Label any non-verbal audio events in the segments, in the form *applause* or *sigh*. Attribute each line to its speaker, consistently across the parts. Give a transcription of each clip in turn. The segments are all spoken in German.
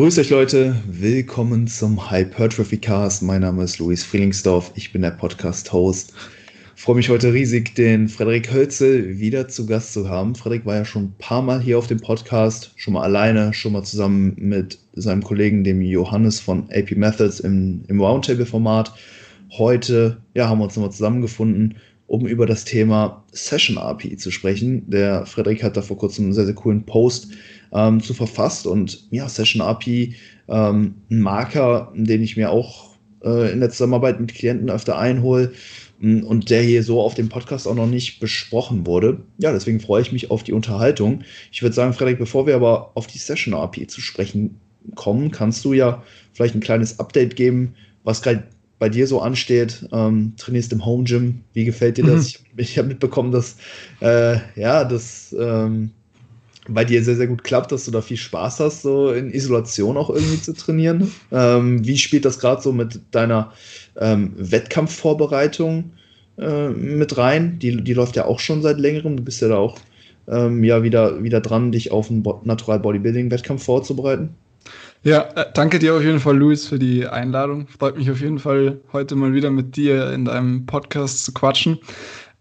Speaker 1: Grüß euch Leute, willkommen zum Hypertrophy Cast. Mein Name ist Luis Frielingsdorf, ich bin der Podcast-Host. Freue mich heute riesig, den Frederik Hölzel wieder zu Gast zu haben. Frederik war ja schon ein paar Mal hier auf dem Podcast, schon mal alleine, schon mal zusammen mit seinem Kollegen, dem Johannes von AP Methods im, im Roundtable-Format. Heute ja, haben wir uns nochmal zusammengefunden, um über das Thema Session API zu sprechen. Der Frederik hat da vor kurzem einen sehr, sehr coolen Post ähm, zu verfasst und ja, Session API, ähm, ein Marker, den ich mir auch äh, in der Zusammenarbeit mit Klienten öfter einhole mm, und der hier so auf dem Podcast auch noch nicht besprochen wurde. Ja, deswegen freue ich mich auf die Unterhaltung. Ich würde sagen, Frederik, bevor wir aber auf die Session API zu sprechen kommen, kannst du ja vielleicht ein kleines Update geben, was gerade bei dir so ansteht. Ähm, trainierst im Home Gym. Wie gefällt dir das? Mhm. Ich, ich habe mitbekommen, dass äh, ja, das ähm, bei dir sehr, sehr gut klappt, dass du da viel Spaß hast, so in Isolation auch irgendwie zu trainieren. Ähm, wie spielt das gerade so mit deiner ähm, Wettkampfvorbereitung äh, mit rein? Die, die läuft ja auch schon seit längerem. Du bist ja da auch ähm, ja wieder, wieder dran, dich auf einen Natural Bodybuilding-Wettkampf vorzubereiten.
Speaker 2: Ja, äh, danke dir auf jeden Fall, Luis, für die Einladung. Freut mich auf jeden Fall, heute mal wieder mit dir in deinem Podcast zu quatschen.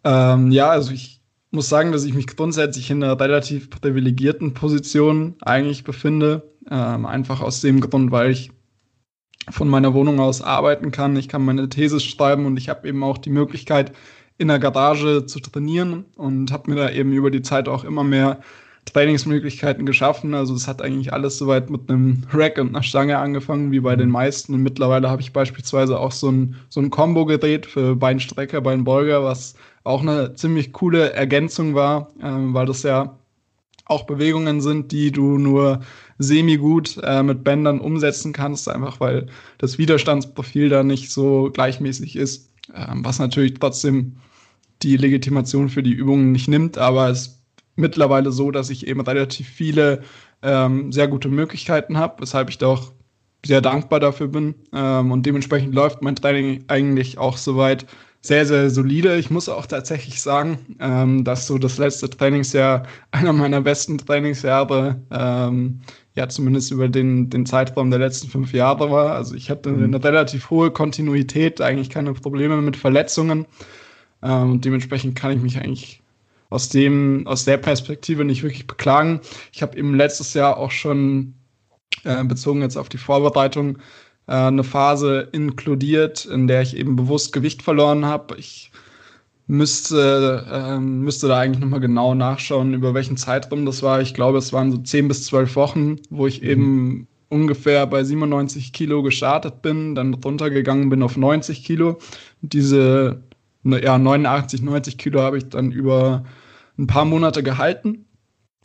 Speaker 2: Ähm, ja, also ich muss sagen, dass ich mich grundsätzlich in einer relativ privilegierten Position eigentlich befinde. Ähm, einfach aus dem Grund, weil ich von meiner Wohnung aus arbeiten kann. Ich kann meine These schreiben und ich habe eben auch die Möglichkeit, in der Garage zu trainieren und habe mir da eben über die Zeit auch immer mehr Trainingsmöglichkeiten geschaffen. Also es hat eigentlich alles soweit mit einem Rack und einer Stange angefangen, wie bei den meisten. Und mittlerweile habe ich beispielsweise auch so ein, so ein Combo-Gerät für Beinstrecker, Beinbeuger, was auch eine ziemlich coole Ergänzung war, äh, weil das ja auch Bewegungen sind, die du nur semi-gut äh, mit Bändern umsetzen kannst, einfach weil das Widerstandsprofil da nicht so gleichmäßig ist, äh, was natürlich trotzdem die Legitimation für die Übungen nicht nimmt, aber es mittlerweile so, dass ich eben relativ viele ähm, sehr gute Möglichkeiten habe, weshalb ich da auch sehr dankbar dafür bin. Ähm, und dementsprechend läuft mein Training eigentlich auch soweit sehr, sehr solide. Ich muss auch tatsächlich sagen, ähm, dass so das letzte Trainingsjahr *laughs* einer meiner besten Trainingsjahre, ähm, ja zumindest über den, den Zeitraum der letzten fünf Jahre war. Also ich hatte mhm. eine relativ hohe Kontinuität, eigentlich keine Probleme mit Verletzungen. Ähm, und dementsprechend kann ich mich eigentlich aus dem, aus der Perspektive nicht wirklich beklagen. Ich habe eben letztes Jahr auch schon äh, bezogen jetzt auf die Vorbereitung äh, eine Phase inkludiert, in der ich eben bewusst Gewicht verloren habe. Ich müsste, äh, müsste da eigentlich nochmal genau nachschauen, über welchen Zeitraum das war. Ich glaube, es waren so 10 bis 12 Wochen, wo ich mhm. eben ungefähr bei 97 Kilo gestartet bin, dann runtergegangen bin auf 90 Kilo. Diese ja, 89, 90 Kilo habe ich dann über ein paar Monate gehalten,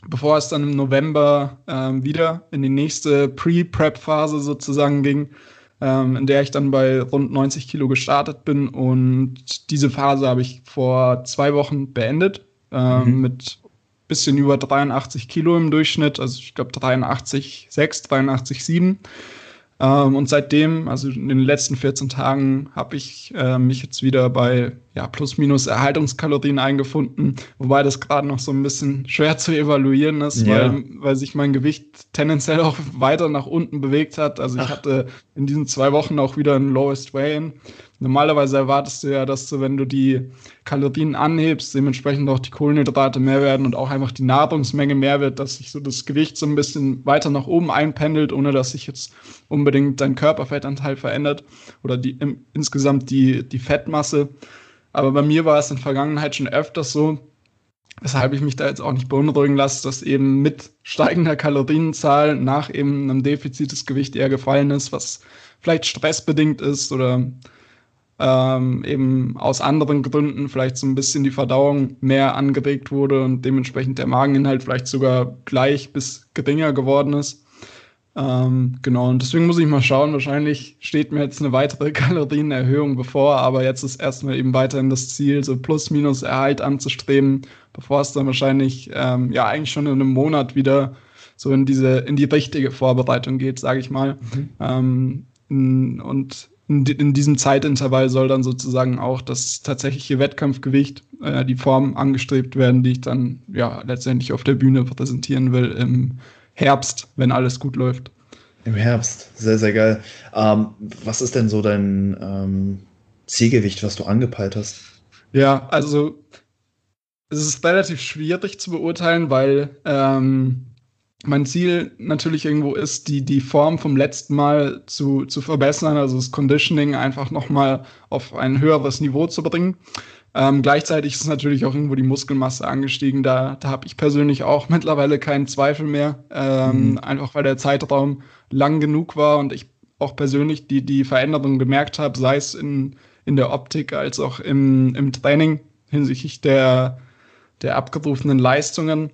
Speaker 2: bevor es dann im November ähm, wieder in die nächste Pre-Prep-Phase sozusagen ging, ähm, in der ich dann bei rund 90 Kilo gestartet bin. Und diese Phase habe ich vor zwei Wochen beendet ähm, mhm. mit bisschen über 83 Kilo im Durchschnitt, also ich glaube 83,6, 83,7. Ähm, und seitdem, also in den letzten 14 Tagen, habe ich äh, mich jetzt wieder bei ja, plus minus Erhaltungskalorien eingefunden, wobei das gerade noch so ein bisschen schwer zu evaluieren ist, ja. weil, weil sich mein Gewicht tendenziell auch weiter nach unten bewegt hat. Also ich Ach. hatte in diesen zwei Wochen auch wieder ein Lowest Weigh-In. Normalerweise erwartest du ja, dass du, wenn du die Kalorien anhebst, dementsprechend auch die Kohlenhydrate mehr werden und auch einfach die Nahrungsmenge mehr wird, dass sich so das Gewicht so ein bisschen weiter nach oben einpendelt, ohne dass sich jetzt unbedingt dein Körperfettanteil verändert oder die, im, insgesamt die, die Fettmasse. Aber bei mir war es in der Vergangenheit schon öfters so, weshalb ich mich da jetzt auch nicht beunruhigen lasse, dass eben mit steigender Kalorienzahl nach eben einem Defizit das Gewicht eher gefallen ist, was vielleicht stressbedingt ist oder ähm, eben aus anderen Gründen vielleicht so ein bisschen die Verdauung mehr angeregt wurde und dementsprechend der Mageninhalt vielleicht sogar gleich bis geringer geworden ist. Ähm, genau, und deswegen muss ich mal schauen. Wahrscheinlich steht mir jetzt eine weitere *laughs* Kalorienerhöhung bevor, aber jetzt ist erstmal eben weiterhin das Ziel, so plus-minus Erhalt anzustreben, bevor es dann wahrscheinlich ähm, ja eigentlich schon in einem Monat wieder so in diese, in die richtige Vorbereitung geht, sage ich mal. Mhm. Ähm, und in, in, diesem Zeitintervall soll dann sozusagen auch das tatsächliche Wettkampfgewicht, äh, die Form angestrebt werden, die ich dann ja letztendlich auf der Bühne präsentieren will im Herbst, wenn alles gut läuft.
Speaker 1: Im Herbst, sehr, sehr geil. Ähm, was ist denn so dein ähm, Zielgewicht, was du angepeilt hast?
Speaker 2: Ja, also es ist relativ schwierig zu beurteilen, weil ähm, mein Ziel natürlich irgendwo ist, die, die Form vom letzten Mal zu, zu verbessern, also das Conditioning einfach nochmal auf ein höheres Niveau zu bringen. Ähm, gleichzeitig ist natürlich auch irgendwo die Muskelmasse angestiegen. Da, da habe ich persönlich auch *laughs* mittlerweile keinen Zweifel mehr, ähm, mhm. einfach weil der Zeitraum lang genug war und ich auch persönlich die, die Veränderung gemerkt habe, sei es in, in der Optik als auch im, im Training hinsichtlich der, der abgerufenen Leistungen.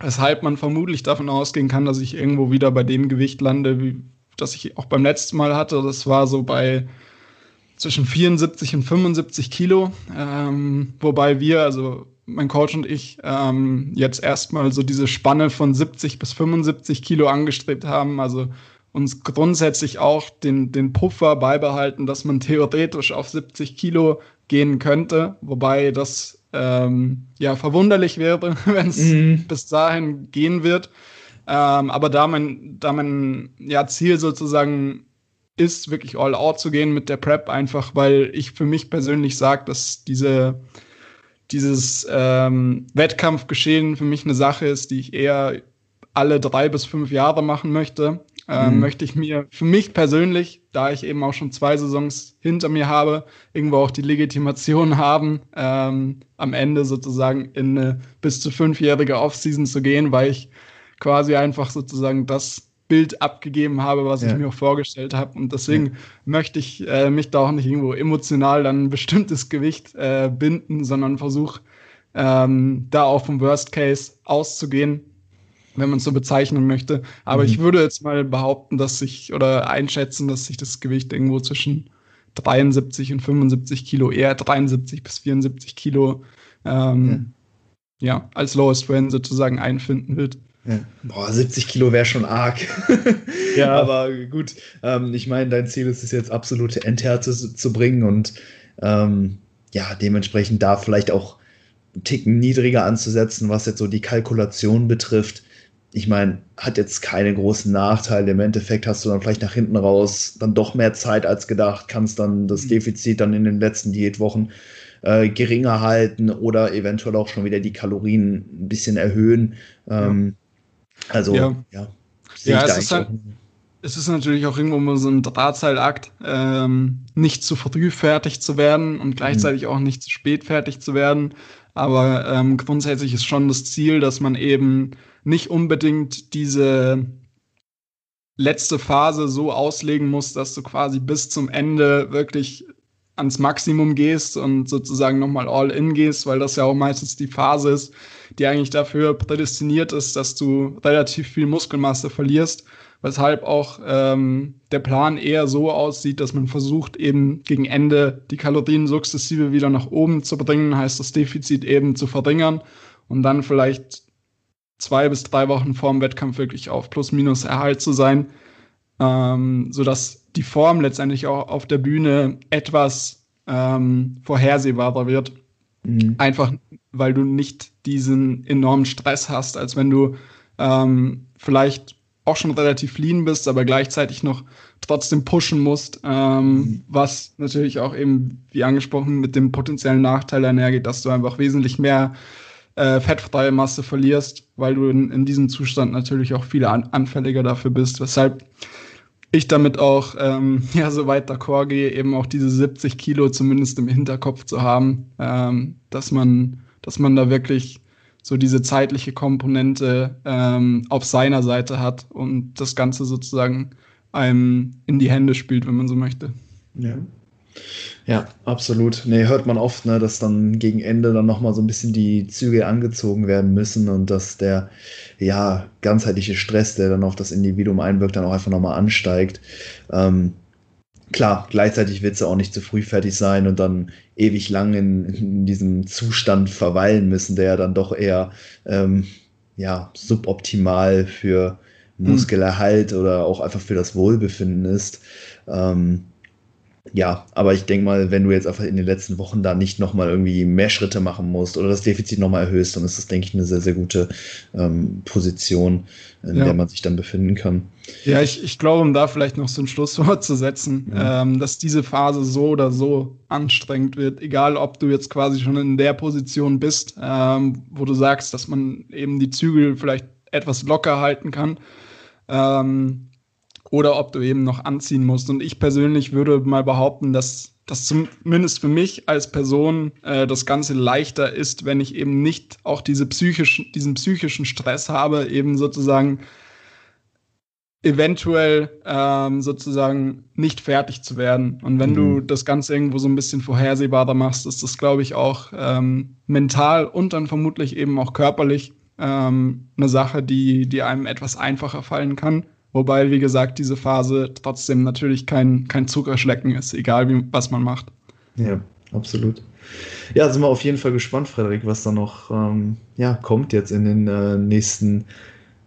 Speaker 2: Weshalb man vermutlich davon ausgehen kann, dass ich irgendwo wieder bei dem Gewicht lande, wie das ich auch beim letzten Mal hatte. Das war so bei zwischen 74 und 75 Kilo. Ähm, wobei wir, also mein Coach und ich, ähm, jetzt erstmal so diese Spanne von 70 bis 75 Kilo angestrebt haben. Also uns grundsätzlich auch den, den Puffer beibehalten, dass man theoretisch auf 70 Kilo gehen könnte. Wobei das ähm, ja verwunderlich wäre, *laughs* wenn es mhm. bis dahin gehen wird. Ähm, aber da mein, da mein ja, Ziel sozusagen ist, wirklich all out zu gehen mit der Prep, einfach weil ich für mich persönlich sage, dass diese, dieses ähm, Wettkampfgeschehen für mich eine Sache ist, die ich eher alle drei bis fünf Jahre machen möchte. Ähm, mhm. Möchte ich mir für mich persönlich, da ich eben auch schon zwei Saisons hinter mir habe, irgendwo auch die Legitimation haben, ähm, am Ende sozusagen in eine bis zu fünfjährige Offseason zu gehen, weil ich quasi einfach sozusagen das Bild abgegeben habe, was ja. ich mir auch vorgestellt habe. Und deswegen ja. möchte ich äh, mich da auch nicht irgendwo emotional dann ein bestimmtes Gewicht äh, binden, sondern versuche ähm, da auch vom Worst Case auszugehen, wenn man es so bezeichnen möchte. Aber mhm. ich würde jetzt mal behaupten, dass sich oder einschätzen, dass sich das Gewicht irgendwo zwischen 73 und 75 Kilo, eher 73 bis 74 Kilo, ähm, ja. ja, als Lowest Range sozusagen einfinden wird.
Speaker 1: Ja. Boah, 70 Kilo wäre schon arg. *laughs* ja. Aber gut, ähm, ich meine, dein Ziel ist es jetzt absolute Endhärte zu bringen und ähm, ja, dementsprechend da vielleicht auch einen Ticken niedriger anzusetzen, was jetzt so die Kalkulation betrifft. Ich meine, hat jetzt keine großen Nachteile. Im Endeffekt hast du dann vielleicht nach hinten raus dann doch mehr Zeit als gedacht, kannst dann das mhm. Defizit dann in den letzten Diätwochen äh, geringer halten oder eventuell auch schon wieder die Kalorien ein bisschen erhöhen. Ähm, ja also, ja. ja,
Speaker 2: ja es, ist halt, es ist natürlich auch irgendwo so ein Drahtseilakt, ähm, nicht zu früh fertig zu werden und gleichzeitig mhm. auch nicht zu spät fertig zu werden. Aber ähm, grundsätzlich ist schon das Ziel, dass man eben nicht unbedingt diese letzte Phase so auslegen muss, dass du quasi bis zum Ende wirklich ans Maximum gehst und sozusagen nochmal all in gehst, weil das ja auch meistens die Phase ist, die eigentlich dafür prädestiniert ist, dass du relativ viel Muskelmasse verlierst, weshalb auch ähm, der Plan eher so aussieht, dass man versucht, eben gegen Ende die Kalorien sukzessive wieder nach oben zu bringen, heißt das Defizit eben zu verringern und dann vielleicht zwei bis drei Wochen vorm Wettkampf wirklich auf Plus-Minus Erhalt zu sein, ähm, sodass die Form letztendlich auch auf der Bühne etwas ähm, vorhersehbarer wird. Mhm. Einfach weil du nicht diesen enormen Stress hast, als wenn du ähm, vielleicht auch schon relativ lean bist, aber gleichzeitig noch trotzdem pushen musst, ähm, mhm. was natürlich auch eben, wie angesprochen, mit dem potenziellen Nachteil einhergeht, dass du einfach wesentlich mehr äh, fettfreie Masse verlierst, weil du in, in diesem Zustand natürlich auch viel an, anfälliger dafür bist. Weshalb ich damit auch ähm, *laughs* ja, so weit d'accord gehe, eben auch diese 70 Kilo zumindest im Hinterkopf zu haben, ähm, dass man, dass man da wirklich so diese zeitliche Komponente ähm, auf seiner Seite hat und das Ganze sozusagen einem in die Hände spielt, wenn man so möchte.
Speaker 1: Ja. Ja, absolut. Nee, hört man oft, ne, dass dann gegen Ende dann nochmal so ein bisschen die Züge angezogen werden müssen und dass der, ja, ganzheitliche Stress, der dann auf das Individuum einwirkt, dann auch einfach nochmal ansteigt. Ähm, klar, gleichzeitig wird es auch nicht zu früh fertig sein und dann ewig lang in, in diesem Zustand verweilen müssen, der ja dann doch eher, ähm, ja, suboptimal für hm. Muskelerhalt hm. oder auch einfach für das Wohlbefinden ist. Ähm, ja, aber ich denke mal, wenn du jetzt einfach in den letzten Wochen da nicht nochmal irgendwie mehr Schritte machen musst oder das Defizit nochmal erhöhst, dann ist das, denke ich, eine sehr, sehr gute ähm, Position, in ja. der man sich dann befinden kann.
Speaker 2: Ja, ich, ich glaube, um da vielleicht noch so ein Schlusswort zu setzen, ja. ähm, dass diese Phase so oder so anstrengend wird, egal ob du jetzt quasi schon in der Position bist, ähm, wo du sagst, dass man eben die Zügel vielleicht etwas locker halten kann. Ähm, oder ob du eben noch anziehen musst. Und ich persönlich würde mal behaupten, dass das zumindest für mich als Person äh, das Ganze leichter ist, wenn ich eben nicht auch diese psychischen, diesen psychischen Stress habe, eben sozusagen eventuell ähm, sozusagen nicht fertig zu werden. Und wenn mhm. du das Ganze irgendwo so ein bisschen vorhersehbarer machst, ist das, glaube ich, auch ähm, mental und dann vermutlich eben auch körperlich ähm, eine Sache, die, die einem etwas einfacher fallen kann. Wobei, wie gesagt, diese Phase trotzdem natürlich kein, kein Zuckerschlecken ist, egal wie, was man macht.
Speaker 1: Ja, absolut. Ja, sind wir auf jeden Fall gespannt, Frederik, was da noch ähm, ja, kommt jetzt in den äh, nächsten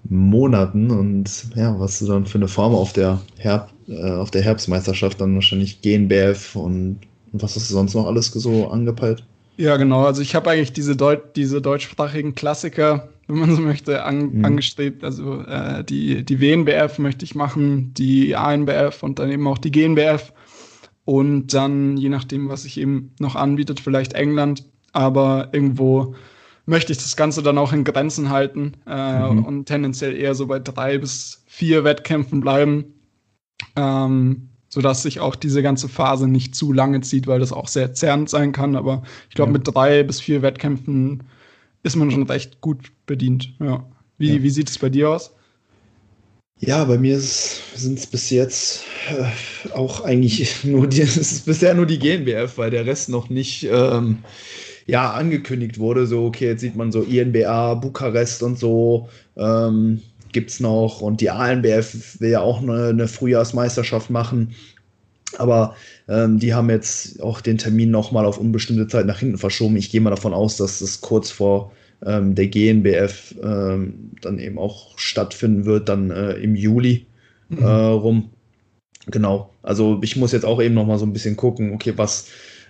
Speaker 1: Monaten und ja, was du dann für eine Form auf der, Herb äh, auf der Herbstmeisterschaft dann wahrscheinlich GNBF und, und was hast du sonst noch alles so angepeilt?
Speaker 2: Ja, genau. Also ich habe eigentlich diese, Deut diese deutschsprachigen Klassiker wenn man so möchte, an, mhm. angestrebt. Also äh, die, die WNBF möchte ich machen, die ANBF und dann eben auch die GNBF. Und dann, je nachdem, was sich eben noch anbietet, vielleicht England. Aber irgendwo möchte ich das Ganze dann auch in Grenzen halten äh, mhm. und tendenziell eher so bei drei bis vier Wettkämpfen bleiben. Ähm, sodass sich auch diese ganze Phase nicht zu lange zieht, weil das auch sehr zerrend sein kann. Aber ich glaube, ja. mit drei bis vier Wettkämpfen ist man schon recht gut bedient. Ja. Wie, ja. wie sieht es bei dir aus?
Speaker 1: Ja, bei mir sind es bis jetzt äh, auch eigentlich *laughs* nur die, es ist bisher nur die GNBF, weil der Rest noch nicht ähm, ja, angekündigt wurde. So, okay, jetzt sieht man so INBA, Bukarest und so ähm, gibt es noch und die ANBF will ja auch eine, eine Frühjahrsmeisterschaft machen. Aber ähm, die haben jetzt auch den Termin nochmal auf unbestimmte Zeit nach hinten verschoben. Ich gehe mal davon aus, dass das kurz vor ähm, der GNBF ähm, dann eben auch stattfinden wird, dann äh, im Juli mhm. äh, rum. Genau. Also ich muss jetzt auch eben nochmal so ein bisschen gucken, okay, was,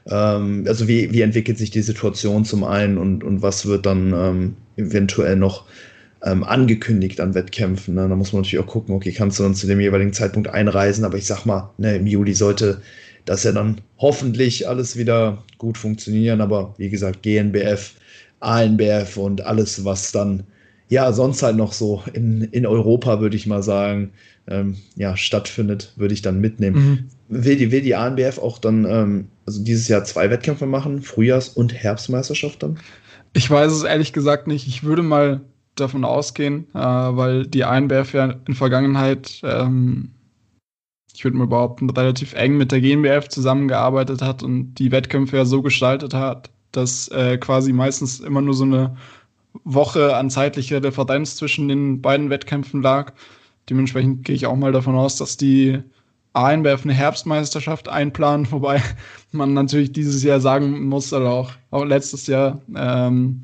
Speaker 1: ähm, also wie, wie entwickelt sich die Situation zum einen und, und was wird dann ähm, eventuell noch ähm, angekündigt an Wettkämpfen. Ne? Da muss man natürlich auch gucken, okay, kannst du dann zu dem jeweiligen Zeitpunkt einreisen, aber ich sag mal, ne, im Juli sollte das ja dann hoffentlich alles wieder gut funktionieren, aber wie gesagt, GNBF, ANBF und alles, was dann ja sonst halt noch so in, in Europa, würde ich mal sagen, ähm, ja, stattfindet, würde ich dann mitnehmen. Mhm. Will, die, will die ANBF auch dann, ähm, also dieses Jahr zwei Wettkämpfe machen, Frühjahrs- und Herbstmeisterschaft dann?
Speaker 2: Ich weiß es ehrlich gesagt nicht. Ich würde mal davon ausgehen, äh, weil die ANBF ja in Vergangenheit, ähm, ich würde mal behaupten, relativ eng mit der GmbF zusammengearbeitet hat und die Wettkämpfe ja so gestaltet hat, dass äh, quasi meistens immer nur so eine Woche an zeitlicher Differenz zwischen den beiden Wettkämpfen lag. Dementsprechend gehe ich auch mal davon aus, dass die ANBF eine Herbstmeisterschaft einplanen, wobei *laughs* man natürlich dieses Jahr sagen muss, oder auch, auch letztes Jahr, ähm,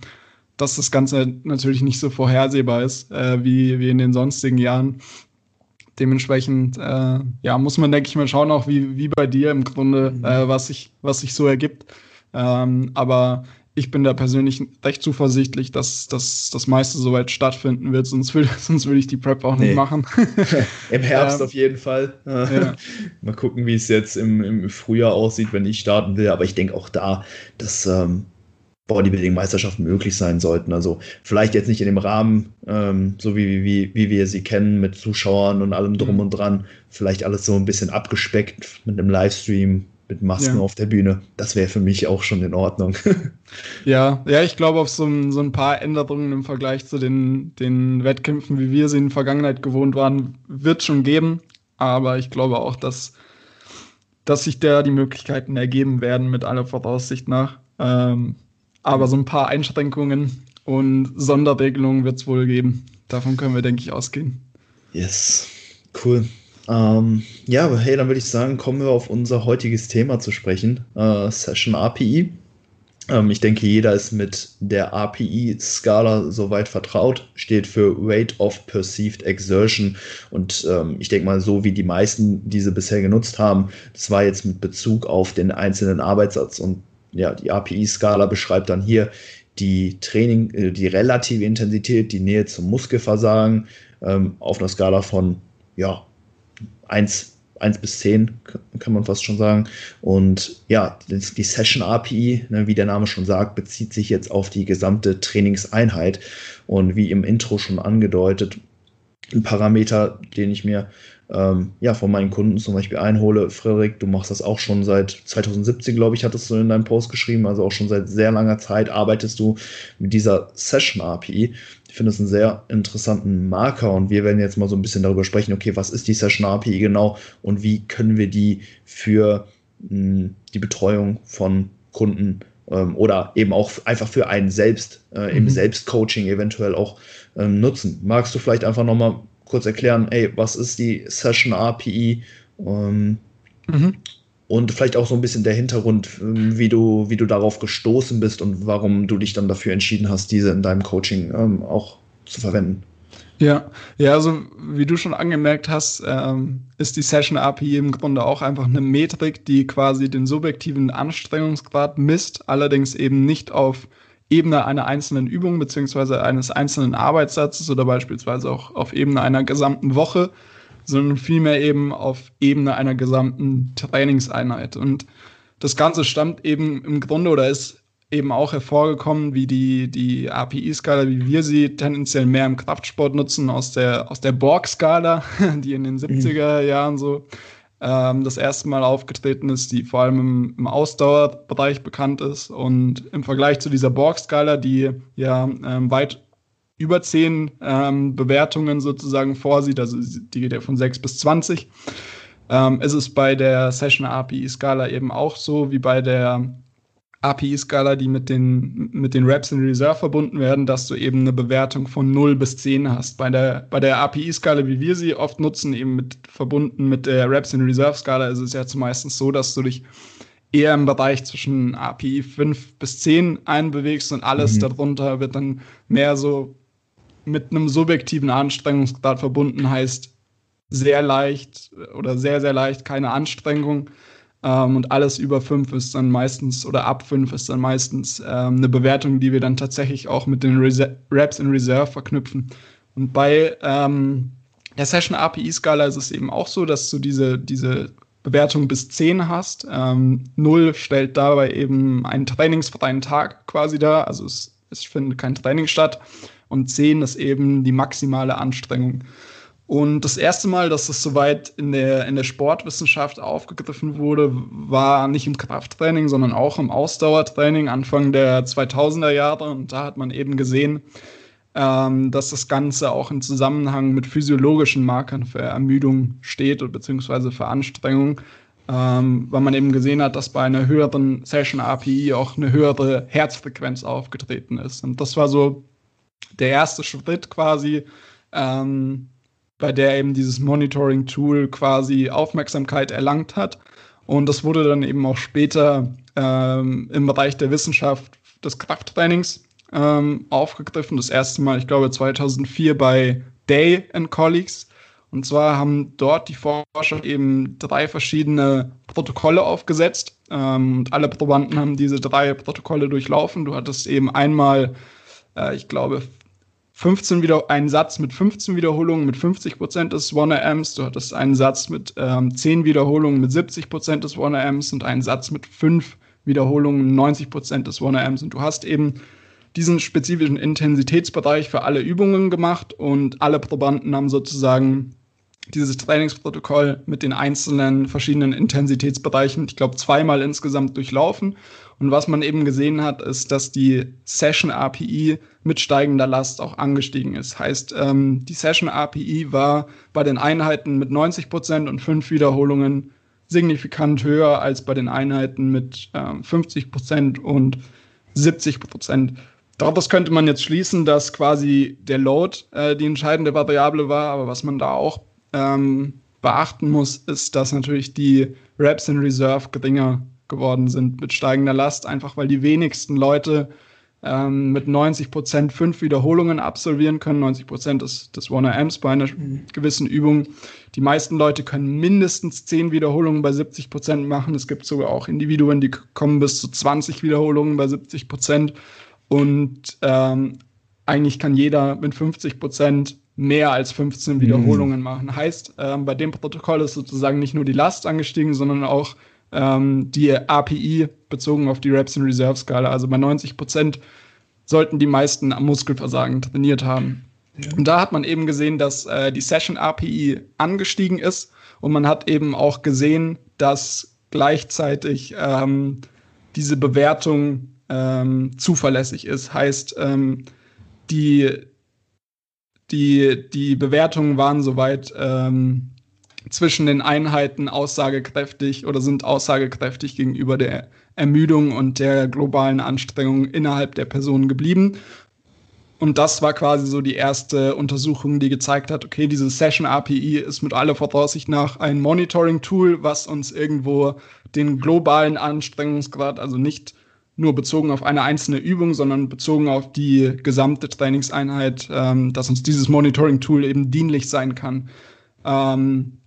Speaker 2: dass das Ganze natürlich nicht so vorhersehbar ist äh, wie, wie in den sonstigen Jahren. Dementsprechend äh, ja, muss man, denke ich mal, schauen, auch wie, wie bei dir im Grunde, mhm. äh, was, sich, was sich so ergibt. Ähm, aber ich bin da persönlich recht zuversichtlich, dass, dass das meiste soweit stattfinden wird, sonst würde, *laughs* sonst würde ich die Prep auch nee. nicht machen. *laughs*
Speaker 1: Im Herbst ähm, auf jeden Fall. Ja. Mal gucken, wie es jetzt im, im Frühjahr aussieht, wenn ich starten will. Aber ich denke auch da, dass ähm, Bodybuilding-Meisterschaften möglich sein sollten. Also vielleicht jetzt nicht in dem Rahmen, ähm, so wie, wie, wie wir sie kennen, mit Zuschauern und allem drum mhm. und dran. Vielleicht alles so ein bisschen abgespeckt mit einem Livestream, mit Masken ja. auf der Bühne. Das wäre für mich auch schon in Ordnung. *laughs*
Speaker 2: ja, ja, ich glaube, auf so, so, ein paar Änderungen im Vergleich zu den, den Wettkämpfen, wie wir sie in der Vergangenheit gewohnt waren, wird schon geben. Aber ich glaube auch, dass, dass sich da die Möglichkeiten ergeben werden, mit aller Voraussicht nach. Ähm, aber so ein paar Einschränkungen und Sonderregelungen wird es wohl geben. Davon können wir, denke ich, ausgehen.
Speaker 1: Yes, cool. Ähm, ja, aber hey, dann würde ich sagen, kommen wir auf unser heutiges Thema zu sprechen. Äh, Session API. Ähm, ich denke, jeder ist mit der API-Skala soweit vertraut, steht für Rate of Perceived Exertion. Und ähm, ich denke mal, so wie die meisten diese bisher genutzt haben, das war jetzt mit Bezug auf den einzelnen Arbeitssatz. Und ja, die API-Skala beschreibt dann hier die Training, äh, die relative Intensität, die Nähe zum Muskelversagen ähm, auf einer Skala von ja, 1 1 bis 10, kann man fast schon sagen. Und ja, die Session API, ne, wie der Name schon sagt, bezieht sich jetzt auf die gesamte Trainingseinheit. Und wie im Intro schon angedeutet, ein Parameter, den ich mir ähm, ja, von meinen Kunden zum Beispiel einhole. Frederik, du machst das auch schon seit 2017, glaube ich, hattest du in deinem Post geschrieben. Also auch schon seit sehr langer Zeit arbeitest du mit dieser Session API. Ich finde es einen sehr interessanten Marker und wir werden jetzt mal so ein bisschen darüber sprechen, okay, was ist die Session API genau und wie können wir die für mh, hm, die Betreuung von Kunden ähm, oder eben auch einfach für einen selbst äh, mhm. im Selbstcoaching eventuell auch ähm, nutzen. Magst du vielleicht einfach nochmal kurz erklären, ey, was ist die Session API? Ähm, mhm. Und vielleicht auch so ein bisschen der Hintergrund, ähm, wie du, wie du darauf gestoßen bist und warum du dich dann dafür entschieden hast, diese in deinem Coaching ähm, auch zu verwenden.
Speaker 2: Ja, ja, also wie du schon angemerkt hast, ähm, ist die Session API im Grunde auch einfach eine Metrik, die quasi den subjektiven Anstrengungsgrad misst, allerdings eben nicht auf Ebene einer einzelnen Übung beziehungsweise eines einzelnen Arbeitssatzes oder beispielsweise auch auf Ebene einer gesamten Woche, sondern vielmehr eben auf Ebene einer gesamten Trainingseinheit. Und das Ganze stammt eben im Grunde oder ist eben auch hervorgekommen, wie die, die API-Skala, wie wir sie tendenziell mehr im Kraftsport nutzen, aus der, aus der Borg-Skala, *laughs* die in den 70er mhm. Jahren so ähm, das erste Mal aufgetreten ist, die vor allem im, im Ausdauerbereich bekannt ist. Und im Vergleich zu dieser Borg-Skala, die ja ähm, weit über zehn ähm, Bewertungen sozusagen vorsieht, also die geht ja von 6 bis 20, ähm, ist es bei der Session API-Skala eben auch so wie bei der API-Skala, die mit den, mit den Reps in Reserve verbunden werden, dass du eben eine Bewertung von 0 bis 10 hast. Bei der, bei der API-Skala, wie wir sie oft nutzen, eben mit, verbunden mit der Reps in Reserve-Skala, ist es ja meistens so, dass du dich eher im Bereich zwischen API 5 bis 10 einbewegst und alles mhm. darunter wird dann mehr so mit einem subjektiven Anstrengungsgrad verbunden, heißt sehr leicht oder sehr, sehr leicht keine Anstrengung ähm, und alles über fünf ist dann meistens, oder ab fünf ist dann meistens ähm, eine Bewertung, die wir dann tatsächlich auch mit den Reser Raps in Reserve verknüpfen. Und bei ähm, der Session API-Skala ist es eben auch so, dass du diese, diese Bewertung bis 10 hast. Ähm, 0 stellt dabei eben einen trainingsfreien Tag quasi dar, also es, es findet kein Training statt. Und 10 ist eben die maximale Anstrengung. Und das erste Mal, dass das soweit in der, in der Sportwissenschaft aufgegriffen wurde, war nicht im Krafttraining, sondern auch im Ausdauertraining Anfang der 2000er Jahre. Und da hat man eben gesehen, ähm, dass das Ganze auch im Zusammenhang mit physiologischen Markern für Ermüdung steht beziehungsweise für Anstrengung, ähm, weil man eben gesehen hat, dass bei einer höheren Session API auch eine höhere Herzfrequenz aufgetreten ist. Und das war so der erste Schritt quasi. Ähm, bei der eben dieses Monitoring-Tool quasi Aufmerksamkeit erlangt hat. Und das wurde dann eben auch später ähm, im Bereich der Wissenschaft des Krafttrainings ähm, aufgegriffen. Das erste Mal, ich glaube, 2004 bei Day and Colleagues. Und zwar haben dort die Forscher eben drei verschiedene Protokolle aufgesetzt. Ähm, und alle Probanden haben diese drei Protokolle durchlaufen. Du hattest eben einmal, äh, ich glaube, 15 wieder einen Satz mit 15 Wiederholungen mit 50 Prozent des 1RMs. Du hattest einen Satz mit ähm, 10 Wiederholungen mit 70 Prozent des 1RMs und einen Satz mit 5 Wiederholungen 90 Prozent des 1RMs. Und du hast eben diesen spezifischen Intensitätsbereich für alle Übungen gemacht und alle Probanden haben sozusagen dieses Trainingsprotokoll mit den einzelnen verschiedenen Intensitätsbereichen, ich glaube, zweimal insgesamt durchlaufen und was man eben gesehen hat, ist, dass die Session API mit steigender Last auch angestiegen ist. Heißt, ähm, die Session API war bei den Einheiten mit 90 Prozent und fünf Wiederholungen signifikant höher als bei den Einheiten mit ähm, 50 Prozent und 70 Prozent. Daraus könnte man jetzt schließen, dass quasi der Load äh, die entscheidende Variable war, aber was man da auch ähm, beachten muss, ist, dass natürlich die Reps in Reserve geringer geworden sind mit steigender Last, einfach weil die wenigsten Leute ähm, mit 90 Prozent fünf Wiederholungen absolvieren können. 90 Prozent des, des 1 bei einer gewissen Übung. Die meisten Leute können mindestens zehn Wiederholungen bei 70 Prozent machen. Es gibt sogar auch Individuen, die kommen bis zu 20 Wiederholungen bei 70 Prozent. Und ähm, eigentlich kann jeder mit 50 Prozent mehr als 15 Wiederholungen mhm. machen. Heißt, ähm, bei dem Protokoll ist sozusagen nicht nur die Last angestiegen, sondern auch ähm, die API bezogen auf die Reps in Reserve Skala. Also bei 90 Prozent sollten die meisten am Muskelversagen trainiert haben. Ja. Und da hat man eben gesehen, dass äh, die Session API angestiegen ist und man hat eben auch gesehen, dass gleichzeitig ähm, diese Bewertung ähm, zuverlässig ist. Heißt, ähm, die, die, die Bewertungen waren soweit ähm, zwischen den Einheiten aussagekräftig oder sind aussagekräftig gegenüber der Ermüdung und der globalen Anstrengung innerhalb der Person geblieben. Und das war quasi so die erste Untersuchung, die gezeigt hat, okay, diese Session API ist mit aller Voraussicht nach ein Monitoring-Tool, was uns irgendwo den globalen Anstrengungsgrad, also nicht nur bezogen auf eine einzelne Übung, sondern bezogen auf die gesamte Trainingseinheit, ähm, dass uns dieses Monitoring-Tool eben dienlich sein kann. Ähm,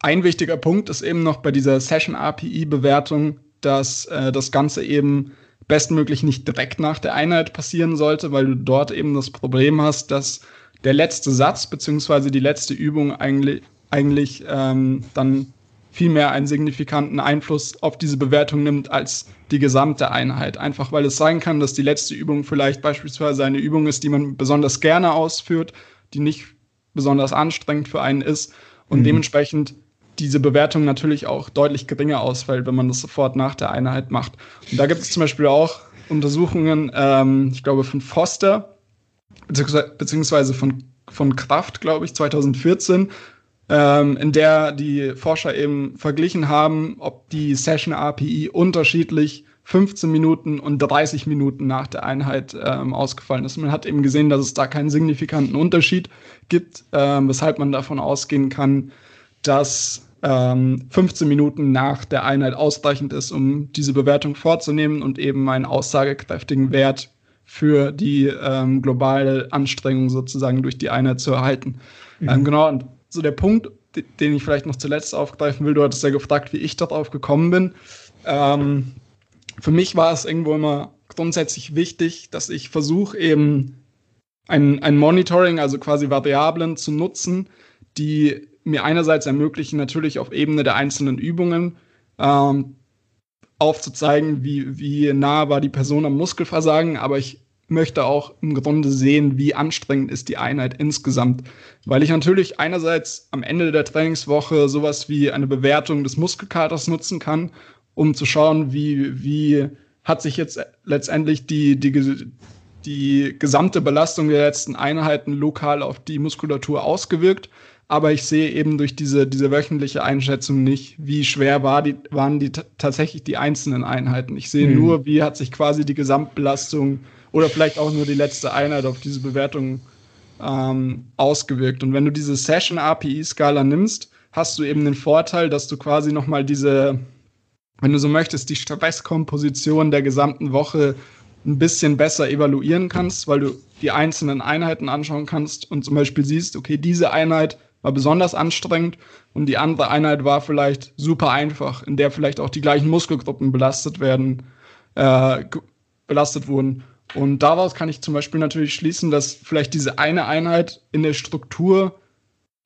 Speaker 2: ein wichtiger Punkt ist eben noch bei dieser Session-API-Bewertung, dass äh, das Ganze eben bestmöglich nicht direkt nach der Einheit passieren sollte, weil du dort eben das Problem hast, dass der letzte Satz bzw. die letzte Übung eigentlich, eigentlich ähm, dann viel mehr einen signifikanten Einfluss auf diese Bewertung nimmt als die gesamte Einheit. Einfach weil es sein kann, dass die letzte Übung vielleicht beispielsweise eine Übung ist, die man besonders gerne ausführt, die nicht besonders anstrengend für einen ist und mhm. dementsprechend diese Bewertung natürlich auch deutlich geringer ausfällt, wenn man das sofort nach der Einheit macht. Und da gibt es zum Beispiel auch Untersuchungen, ähm, ich glaube von Foster, beziehungsweise von, von Kraft, glaube ich, 2014, ähm, in der die Forscher eben verglichen haben, ob die Session API unterschiedlich 15 Minuten und 30 Minuten nach der Einheit ähm, ausgefallen ist. Man hat eben gesehen, dass es da keinen signifikanten Unterschied gibt, ähm, weshalb man davon ausgehen kann, dass ähm, 15 Minuten nach der Einheit ausreichend ist, um diese Bewertung vorzunehmen und eben einen aussagekräftigen Wert für die ähm, globale Anstrengung sozusagen durch die Einheit zu erhalten. Mhm. Ähm, genau, und so der Punkt, den ich vielleicht noch zuletzt aufgreifen will. Du hattest ja gefragt, wie ich darauf gekommen bin. Ähm, für mich war es irgendwo immer grundsätzlich wichtig, dass ich versuche, eben ein, ein Monitoring, also quasi Variablen zu nutzen, die mir einerseits ermöglichen, natürlich auf Ebene der einzelnen Übungen ähm, aufzuzeigen, wie, wie nah war die Person am Muskelversagen, aber ich möchte auch im Grunde sehen, wie anstrengend ist die Einheit insgesamt. Weil ich natürlich einerseits am Ende der Trainingswoche sowas wie eine Bewertung des Muskelkaters nutzen kann, um zu schauen, wie, wie hat sich jetzt letztendlich die, die, die gesamte Belastung der letzten Einheiten lokal auf die Muskulatur ausgewirkt. Aber ich sehe eben durch diese, diese wöchentliche Einschätzung nicht, wie schwer war die, waren die tatsächlich die einzelnen Einheiten. Ich sehe mhm. nur, wie hat sich quasi die Gesamtbelastung oder vielleicht auch nur die letzte Einheit auf diese Bewertung ähm, ausgewirkt. Und wenn du diese Session API-Skala nimmst, hast du eben den Vorteil, dass du quasi nochmal diese, wenn du so möchtest, die Stresskomposition der gesamten Woche ein bisschen besser evaluieren kannst, weil du die einzelnen Einheiten anschauen kannst und zum Beispiel siehst, okay, diese Einheit war besonders anstrengend und die andere Einheit war vielleicht super einfach, in der vielleicht auch die gleichen Muskelgruppen belastet werden, äh, belastet wurden. Und daraus kann ich zum Beispiel natürlich schließen, dass vielleicht diese eine Einheit in der Struktur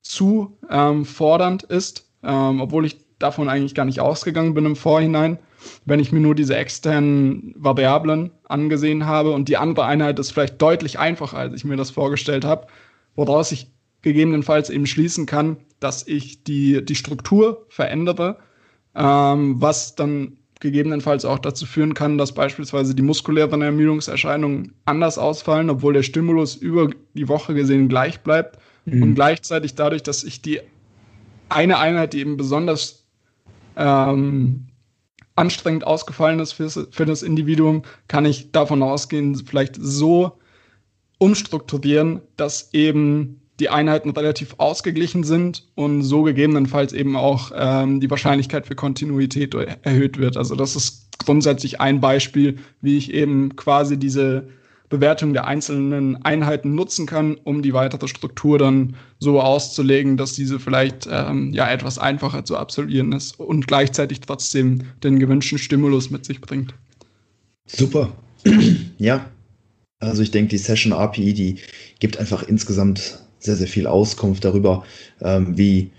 Speaker 2: zu ähm, fordernd ist, ähm, obwohl ich davon eigentlich gar nicht ausgegangen bin im Vorhinein, wenn ich mir nur diese externen Variablen angesehen habe. Und die andere Einheit ist vielleicht deutlich einfacher, als ich mir das vorgestellt habe, woraus ich gegebenenfalls eben schließen kann, dass ich die, die Struktur verändere, ähm, was dann gegebenenfalls auch dazu führen kann, dass beispielsweise die muskulären Ermüdungserscheinungen anders ausfallen, obwohl der Stimulus über die Woche gesehen gleich bleibt. Mhm. Und gleichzeitig dadurch, dass ich die eine Einheit, die eben besonders ähm, anstrengend ausgefallen ist für, für das Individuum, kann ich davon ausgehen, vielleicht so umstrukturieren, dass eben die Einheiten relativ ausgeglichen sind und so gegebenenfalls eben auch ähm, die Wahrscheinlichkeit für Kontinuität erhöht wird. Also das ist grundsätzlich ein Beispiel, wie ich eben quasi diese Bewertung der einzelnen Einheiten nutzen kann, um die weitere Struktur dann so auszulegen, dass diese vielleicht ähm, ja etwas einfacher zu absolvieren ist und gleichzeitig trotzdem den gewünschten Stimulus mit sich bringt.
Speaker 1: Super. *clears throat* ja. Also ich denke, die Session API, die gibt einfach insgesamt sehr, sehr viel Auskunft darüber, ähm, wie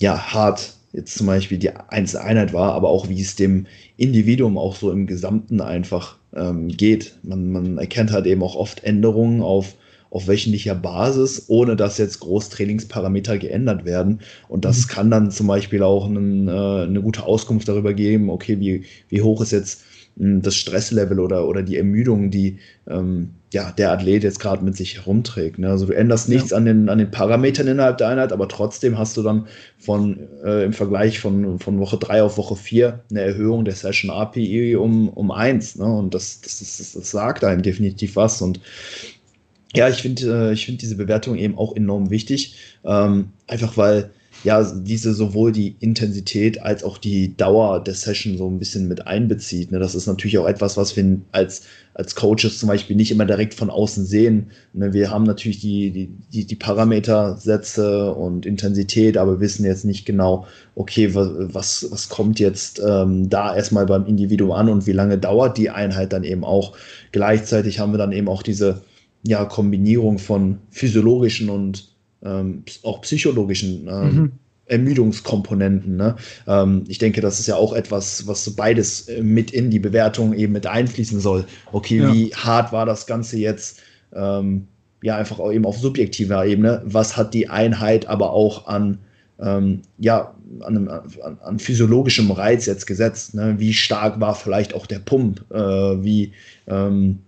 Speaker 1: ja, hart jetzt zum Beispiel die einzelne Einheit war, aber auch wie es dem Individuum auch so im Gesamten einfach ähm, geht. Man, man erkennt halt eben auch oft Änderungen auf, auf wöchentlicher Basis, ohne dass jetzt groß Trainingsparameter geändert werden. Und das mhm. kann dann zum Beispiel auch einen, äh, eine gute Auskunft darüber geben, okay, wie, wie hoch ist jetzt das Stresslevel oder, oder die Ermüdung, die ähm, ja, der Athlet jetzt gerade mit sich herumträgt. Ne? Also du änderst nichts ja. an, den, an den Parametern innerhalb der Einheit, aber trotzdem hast du dann von äh, im Vergleich von, von Woche 3 auf Woche 4 eine Erhöhung der Session API um, um 1. Ne? Und das, das, das, das sagt einem definitiv was. Und ja, ich finde äh, ich find diese Bewertung eben auch enorm wichtig, ähm, einfach weil ja, diese sowohl die Intensität als auch die Dauer der Session so ein bisschen mit einbezieht. Ne? Das ist natürlich auch etwas, was wir als, als Coaches zum Beispiel nicht immer direkt von außen sehen. Ne? Wir haben natürlich die, die, die, Parametersätze und Intensität, aber wissen jetzt nicht genau, okay, was, was kommt jetzt ähm, da erstmal beim Individuum an und wie lange dauert die Einheit dann eben auch. Gleichzeitig haben wir dann eben auch diese ja, Kombinierung von physiologischen und ähm, auch psychologischen ähm, mhm. Ermüdungskomponenten. Ne? Ähm, ich denke, das ist ja auch etwas, was so beides äh, mit in die Bewertung eben mit einfließen soll. Okay, ja. wie hart war das Ganze jetzt? Ähm, ja, einfach auch eben auf subjektiver Ebene. Was hat die Einheit aber auch an ähm, ja, an, einem, an, an, physiologischem Reiz jetzt gesetzt. Ne? Wie stark war vielleicht auch der Pump? Äh, wie, ähm,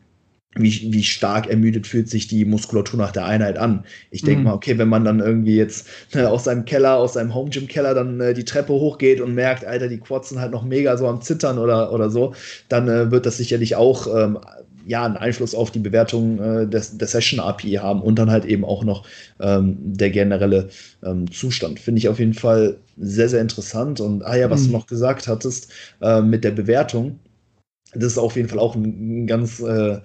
Speaker 1: wie, wie stark ermüdet fühlt sich die Muskulatur nach der Einheit an. Ich denke mhm. mal, okay, wenn man dann irgendwie jetzt äh, aus seinem Keller, aus seinem Home Gym Keller dann äh, die Treppe hochgeht und merkt, Alter, die Quads sind halt noch mega so am Zittern oder, oder so, dann äh, wird das sicherlich auch ähm, ja, einen Einfluss auf die Bewertung äh, des, der Session API haben und dann halt eben auch noch ähm, der generelle ähm, Zustand. Finde ich auf jeden Fall sehr, sehr interessant. Und ah ja, was mhm. du noch gesagt hattest äh, mit der Bewertung, das ist auf jeden Fall auch ein, ein ganz äh,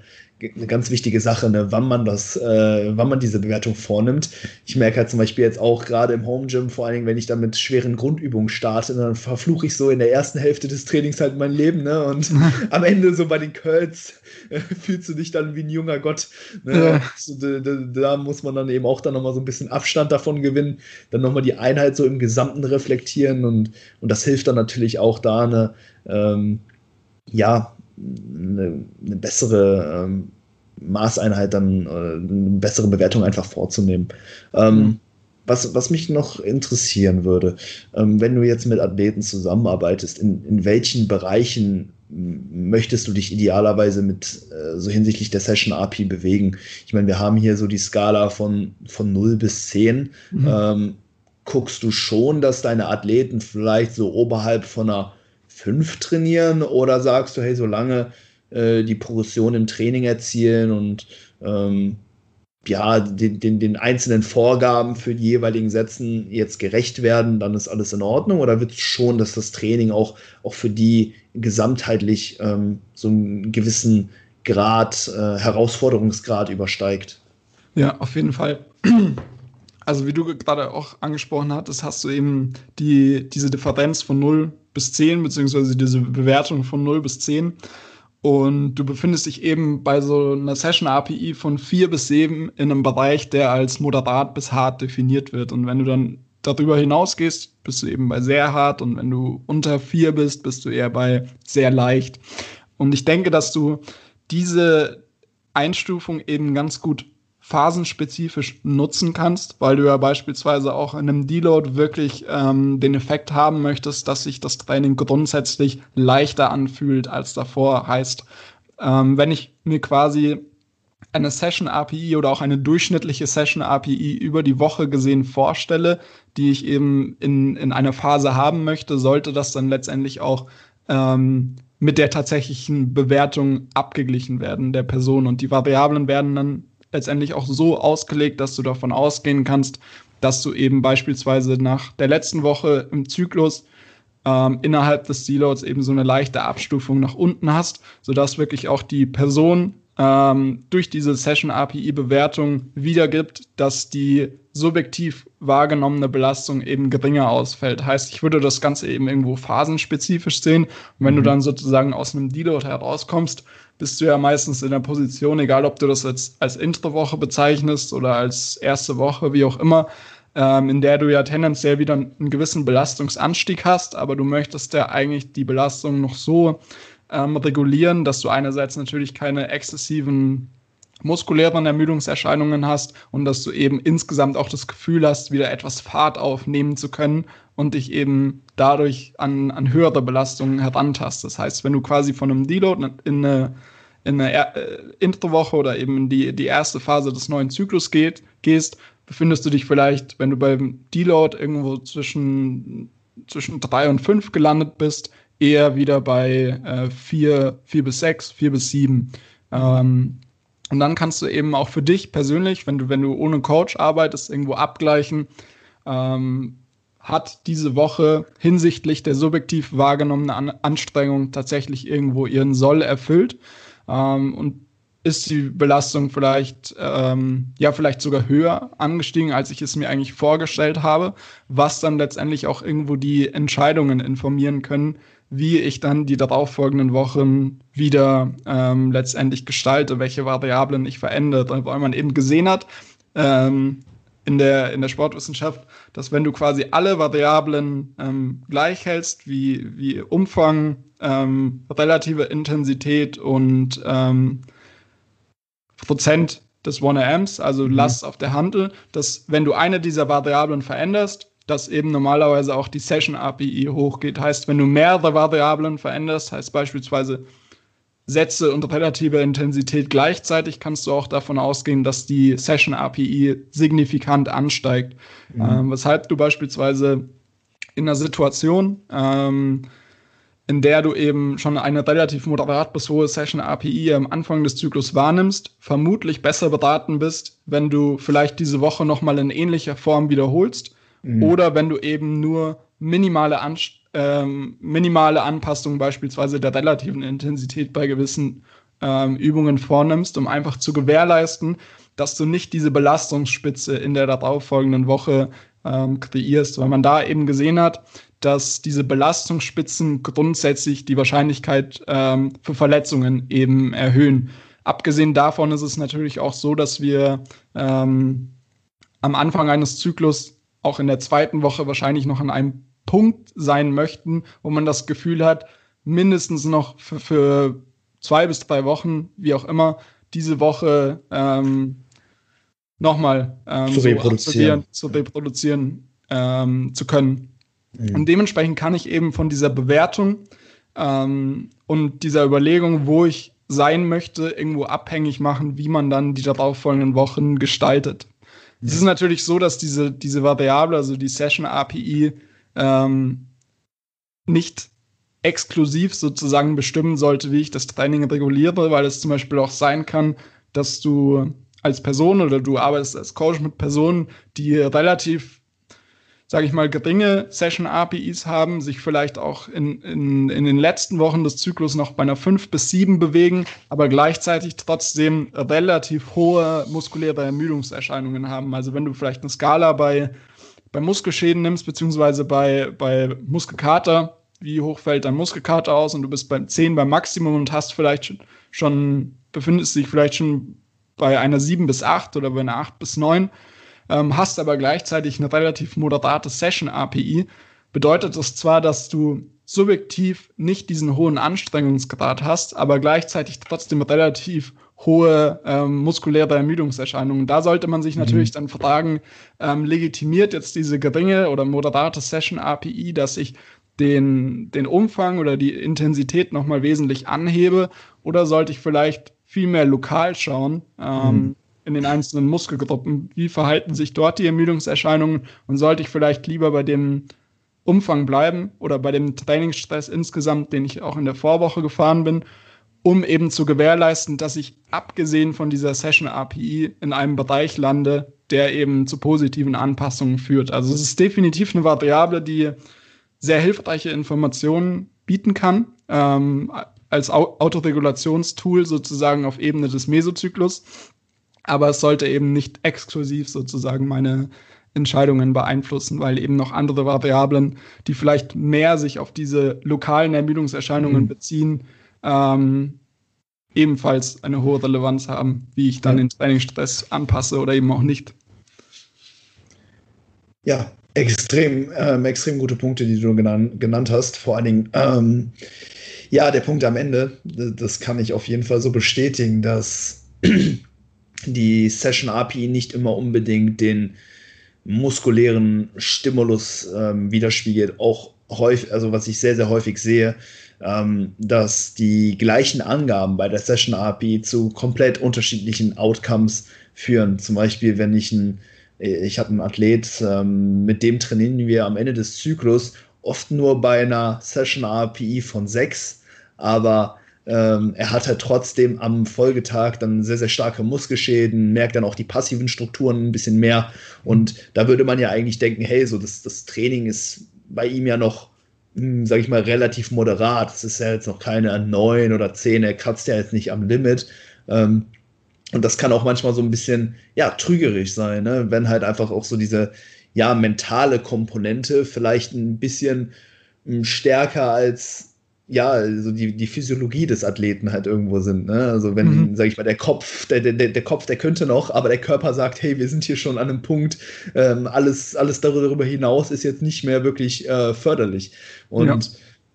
Speaker 1: eine ganz wichtige Sache, ne, wann man das, äh, wann man diese Bewertung vornimmt. Ich merke halt zum Beispiel jetzt auch gerade im Home Gym, vor allen Dingen, wenn ich dann mit schweren Grundübungen starte, dann verfluche ich so in der ersten Hälfte des Trainings halt mein Leben, ne? Und *laughs* am Ende so bei den Curls äh, fühlst du dich dann wie ein junger Gott. Ne? Ja. Da, da, da, muss man dann eben auch dann nochmal so ein bisschen Abstand davon gewinnen, dann nochmal die Einheit so im Gesamten reflektieren und, und das hilft dann natürlich auch da eine, ähm, ja, eine, eine bessere ähm, Maßeinheit dann, äh, eine bessere Bewertung einfach vorzunehmen. Ähm, mhm. was, was mich noch interessieren würde, ähm, wenn du jetzt mit Athleten zusammenarbeitest, in, in welchen Bereichen möchtest du dich idealerweise mit äh, so hinsichtlich der Session API bewegen? Ich meine, wir haben hier so die Skala von, von 0 bis 10. Mhm. Ähm, guckst du schon, dass deine Athleten vielleicht so oberhalb von einer fünf trainieren oder sagst du, hey, solange äh, die Progression im Training erzielen und ähm, ja, den, den, den einzelnen Vorgaben für die jeweiligen Sätzen jetzt gerecht werden, dann ist alles in Ordnung? Oder wird schon, dass das Training auch, auch für die gesamtheitlich ähm, so einen gewissen Grad, äh, Herausforderungsgrad übersteigt?
Speaker 2: Ja, auf jeden Fall. Also wie du gerade auch angesprochen hattest, hast du eben die, diese Differenz von 0 bis 10, beziehungsweise diese Bewertung von 0 bis 10. Und du befindest dich eben bei so einer Session API von 4 bis 7 in einem Bereich, der als moderat bis hart definiert wird. Und wenn du dann darüber hinausgehst, bist du eben bei sehr hart. Und wenn du unter 4 bist, bist du eher bei sehr leicht. Und ich denke, dass du diese Einstufung eben ganz gut phasenspezifisch nutzen kannst, weil du ja beispielsweise auch in einem Deload wirklich ähm, den Effekt haben möchtest, dass sich das Training grundsätzlich leichter anfühlt als davor. Heißt, ähm, wenn ich mir quasi eine Session API oder auch eine durchschnittliche Session API über die Woche gesehen vorstelle, die ich eben in, in einer Phase haben möchte, sollte das dann letztendlich auch ähm, mit der tatsächlichen Bewertung abgeglichen werden der Person. Und die Variablen werden dann letztendlich auch so ausgelegt, dass du davon ausgehen kannst, dass du eben beispielsweise nach der letzten Woche im Zyklus ähm, innerhalb des Deloads eben so eine leichte Abstufung nach unten hast, sodass wirklich auch die Person ähm, durch diese Session API-Bewertung wiedergibt, dass die subjektiv wahrgenommene Belastung eben geringer ausfällt. Heißt, ich würde das Ganze eben irgendwo phasenspezifisch sehen. Und wenn mhm. du dann sozusagen aus einem Deload herauskommst, bist du ja meistens in der Position, egal ob du das jetzt als Intro-Woche bezeichnest oder als erste Woche, wie auch immer, ähm, in der du ja tendenziell wieder einen gewissen Belastungsanstieg hast, aber du möchtest ja eigentlich die Belastung noch so ähm, regulieren, dass du einerseits natürlich keine exzessiven muskulären Ermüdungserscheinungen hast und dass du eben insgesamt auch das Gefühl hast, wieder etwas Fahrt aufnehmen zu können und dich eben dadurch an, an höhere Belastungen herantast. Das heißt, wenn du quasi von einem Deload in eine, in eine äh, Introwoche oder eben in die, die erste Phase des neuen Zyklus geht, gehst, befindest du dich vielleicht, wenn du beim Deload irgendwo zwischen, zwischen drei und fünf gelandet bist, eher wieder bei äh, vier, vier bis sechs, vier bis sieben. Ähm, und dann kannst du eben auch für dich persönlich, wenn du, wenn du ohne Coach arbeitest, irgendwo abgleichen, ähm, hat diese Woche hinsichtlich der subjektiv wahrgenommenen An Anstrengung tatsächlich irgendwo ihren Soll erfüllt. Ähm, und ist die Belastung vielleicht, ähm, ja, vielleicht sogar höher angestiegen, als ich es mir eigentlich vorgestellt habe, was dann letztendlich auch irgendwo die Entscheidungen informieren können, wie ich dann die darauffolgenden Wochen wieder ähm, letztendlich gestalte, welche Variablen ich verändere, weil man eben gesehen hat ähm, in, der, in der Sportwissenschaft, dass wenn du quasi alle Variablen ähm, gleich hältst, wie, wie Umfang, ähm, relative Intensität und ähm, Prozent des 1RMs, also mhm. Last auf der Handel, dass wenn du eine dieser Variablen veränderst, dass eben normalerweise auch die Session API hochgeht. Heißt, wenn du mehrere Variablen veränderst, heißt beispielsweise Sätze und relative Intensität gleichzeitig, kannst du auch davon ausgehen, dass die Session API signifikant ansteigt. Mhm. Ähm, weshalb du beispielsweise in einer Situation, ähm, in der du eben schon eine relativ moderat bis hohe Session API am Anfang des Zyklus wahrnimmst, vermutlich besser beraten bist, wenn du vielleicht diese Woche nochmal in ähnlicher Form wiederholst mhm. oder wenn du eben nur minimale, An ähm, minimale Anpassungen beispielsweise der relativen Intensität bei gewissen ähm, Übungen vornimmst, um einfach zu gewährleisten, dass du nicht diese Belastungsspitze in der darauffolgenden Woche ähm, kreierst, weil man da eben gesehen hat, dass diese Belastungsspitzen grundsätzlich die Wahrscheinlichkeit ähm, für Verletzungen eben erhöhen. Abgesehen davon ist es natürlich auch so, dass wir ähm, am Anfang eines Zyklus auch in der zweiten Woche wahrscheinlich noch an einem Punkt sein möchten, wo man das Gefühl hat, mindestens noch für, für zwei bis drei Wochen, wie auch immer, diese Woche ähm, nochmal ähm,
Speaker 1: zu reproduzieren,
Speaker 2: zu, reproduzieren ähm, zu können. Mhm. Und dementsprechend kann ich eben von dieser Bewertung ähm, und dieser Überlegung, wo ich sein möchte, irgendwo abhängig machen, wie man dann die darauffolgenden Wochen gestaltet. Es ist natürlich so, dass diese, diese Variable, also die Session API, ähm, nicht exklusiv sozusagen bestimmen sollte, wie ich das Training reguliere, weil es zum Beispiel auch sein kann, dass du als Person oder du arbeitest als Coach mit Personen, die relativ sage ich mal, geringe Session-APIs haben, sich vielleicht auch in, in, in den letzten Wochen des Zyklus noch bei einer 5 bis 7 bewegen, aber gleichzeitig trotzdem relativ hohe muskuläre Ermüdungserscheinungen haben. Also wenn du vielleicht eine Skala bei, bei Muskelschäden nimmst, beziehungsweise bei, bei Muskelkater, wie hoch fällt dein Muskelkater aus und du bist beim 10 beim Maximum und hast vielleicht schon befindest dich vielleicht schon bei einer 7 bis 8 oder bei einer 8 bis 9 ähm, hast aber gleichzeitig eine relativ moderate Session-API, bedeutet das zwar, dass du subjektiv nicht diesen hohen Anstrengungsgrad hast, aber gleichzeitig trotzdem relativ hohe ähm, muskuläre Ermüdungserscheinungen. Da sollte man sich mhm. natürlich dann fragen, ähm, legitimiert jetzt diese geringe oder moderate Session-API, dass ich den, den Umfang oder die Intensität nochmal wesentlich anhebe oder sollte ich vielleicht viel mehr lokal schauen, ähm, mhm in den einzelnen Muskelgruppen. Wie verhalten sich dort die Ermüdungserscheinungen und sollte ich vielleicht lieber bei dem Umfang bleiben oder bei dem Trainingsstress insgesamt, den ich auch in der Vorwoche gefahren bin? um eben zu gewährleisten, dass ich abgesehen von dieser Session API in einem Bereich lande, der eben zu positiven Anpassungen führt. Also es ist definitiv eine Variable, die sehr hilfreiche Informationen bieten kann, ähm, als Autoregulationstool sozusagen auf Ebene des Mesozyklus. Aber es sollte eben nicht exklusiv sozusagen meine Entscheidungen beeinflussen, weil eben noch andere Variablen, die vielleicht mehr sich auf diese lokalen Ermüdungserscheinungen mhm. beziehen, ähm, ebenfalls eine hohe Relevanz haben, wie ich dann ja. den Trainingsstress anpasse oder eben auch nicht.
Speaker 1: Ja, extrem, ähm, extrem gute Punkte, die du genannt, genannt hast. Vor allen Dingen, ähm, ja, der Punkt am Ende, das kann ich auf jeden Fall so bestätigen, dass die Session API nicht immer unbedingt den muskulären Stimulus ähm, widerspiegelt. Auch häufig, also was ich sehr, sehr häufig sehe, ähm, dass die gleichen Angaben bei der Session API zu komplett unterschiedlichen Outcomes führen. Zum Beispiel, wenn ich ein, ich habe einen Athlet, ähm, mit dem trainieren wir am Ende des Zyklus oft nur bei einer Session API von 6, aber ähm, er hat halt trotzdem am Folgetag dann sehr, sehr starke Muskelschäden, merkt dann auch die passiven Strukturen ein bisschen mehr. Und da würde man ja eigentlich denken, hey, so das, das Training ist bei ihm ja noch, hm, sag ich mal, relativ moderat. Es ist ja jetzt noch keine 9 oder 10, er kratzt ja jetzt nicht am Limit. Ähm, und das kann auch manchmal so ein bisschen, ja, trügerisch sein, ne? wenn halt einfach auch so diese, ja, mentale Komponente vielleicht ein bisschen hm, stärker als ja, also die, die Physiologie des Athleten halt irgendwo sind. Ne? Also wenn, mhm. sag ich mal, der Kopf, der, der, der Kopf, der könnte noch, aber der Körper sagt, hey, wir sind hier schon an einem Punkt, ähm, alles, alles darüber hinaus ist jetzt nicht mehr wirklich äh, förderlich. Und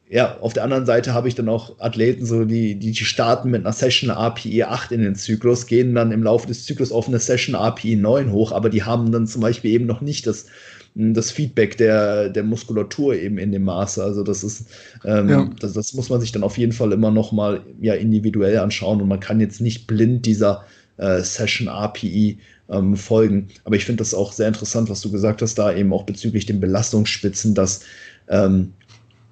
Speaker 1: ja. ja. auf der anderen Seite habe ich dann auch Athleten, so die, die starten mit einer Session API 8 in den Zyklus, gehen dann im Laufe des Zyklus auf eine Session API 9 hoch, aber die haben dann zum Beispiel eben noch nicht das das Feedback der, der Muskulatur eben in dem Maße. Also das ist, ähm, ja. das, das, muss man sich dann auf jeden Fall immer noch mal ja, individuell anschauen und man kann jetzt nicht blind dieser äh, Session API ähm, folgen. Aber ich finde das auch sehr interessant, was du gesagt hast, da eben auch bezüglich den Belastungsspitzen, dass ähm,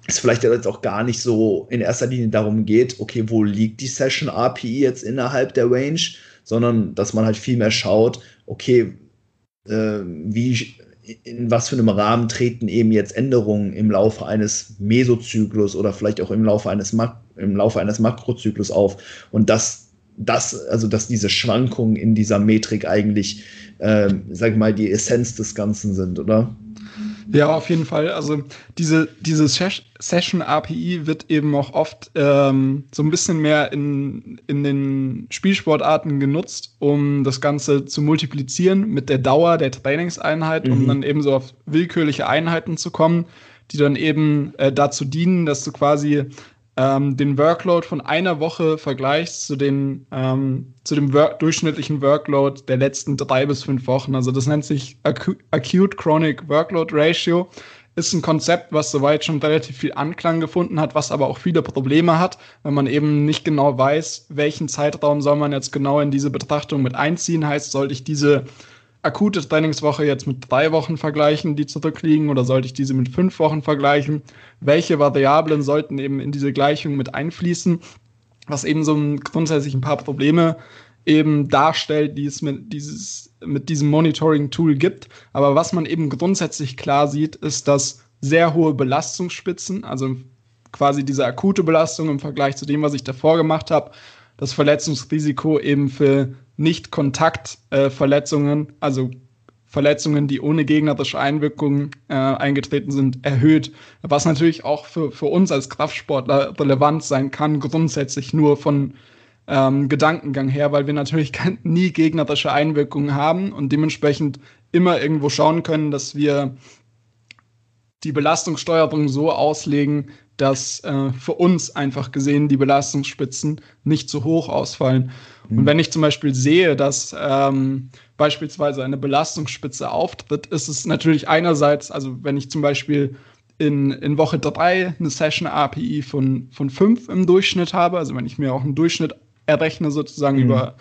Speaker 1: es vielleicht jetzt auch gar nicht so in erster Linie darum geht, okay, wo liegt die Session API jetzt innerhalb der Range, sondern dass man halt viel mehr schaut, okay, äh, wie in was für einem Rahmen treten eben jetzt Änderungen im Laufe eines Mesozyklus oder vielleicht auch im Laufe eines, Mak im Laufe eines Makrozyklus auf. Und dass das, also dass diese Schwankungen in dieser Metrik eigentlich, äh, sag ich mal, die Essenz des Ganzen sind, oder?
Speaker 2: Ja, auf jeden Fall. Also diese, diese Session API wird eben auch oft ähm, so ein bisschen mehr in, in den Spielsportarten genutzt, um das Ganze zu multiplizieren mit der Dauer der Trainingseinheit, mhm. um dann eben so auf willkürliche Einheiten zu kommen, die dann eben äh, dazu dienen, dass du quasi ähm, den Workload von einer Woche vergleichst zu, den, ähm, zu dem Work durchschnittlichen Workload der letzten drei bis fünf Wochen. Also das nennt sich Acu Acute Chronic Workload Ratio. Ist ein Konzept, was soweit schon relativ viel Anklang gefunden hat, was aber auch viele Probleme hat, wenn man eben nicht genau weiß, welchen Zeitraum soll man jetzt genau in diese Betrachtung mit einziehen. Heißt, sollte ich diese akute Trainingswoche jetzt mit drei Wochen vergleichen, die zurückliegen, oder sollte ich diese mit fünf Wochen vergleichen? Welche Variablen sollten eben in diese Gleichung mit einfließen? Was eben so grundsätzlich ein paar Probleme eben darstellt, die es mit, dieses, mit diesem Monitoring-Tool gibt. Aber was man eben grundsätzlich klar sieht, ist, dass sehr hohe Belastungsspitzen, also quasi diese akute Belastung im Vergleich zu dem, was ich davor gemacht habe, das Verletzungsrisiko eben für nicht-Kontakt-Verletzungen, also Verletzungen, die ohne gegnerische Einwirkungen äh, eingetreten sind, erhöht. Was natürlich auch für, für uns als Kraftsportler relevant sein kann, grundsätzlich nur von ähm, Gedankengang her, weil wir natürlich nie gegnerische Einwirkungen haben und dementsprechend immer irgendwo schauen können, dass wir die Belastungssteuerung so auslegen, dass äh, für uns einfach gesehen die Belastungsspitzen nicht zu hoch ausfallen. Mhm. Und wenn ich zum Beispiel sehe, dass ähm, beispielsweise eine Belastungsspitze auftritt, ist es natürlich einerseits, also wenn ich zum Beispiel in, in Woche 3 eine Session API von, von 5 im Durchschnitt habe, also wenn ich mir auch einen Durchschnitt errechne, sozusagen mhm. über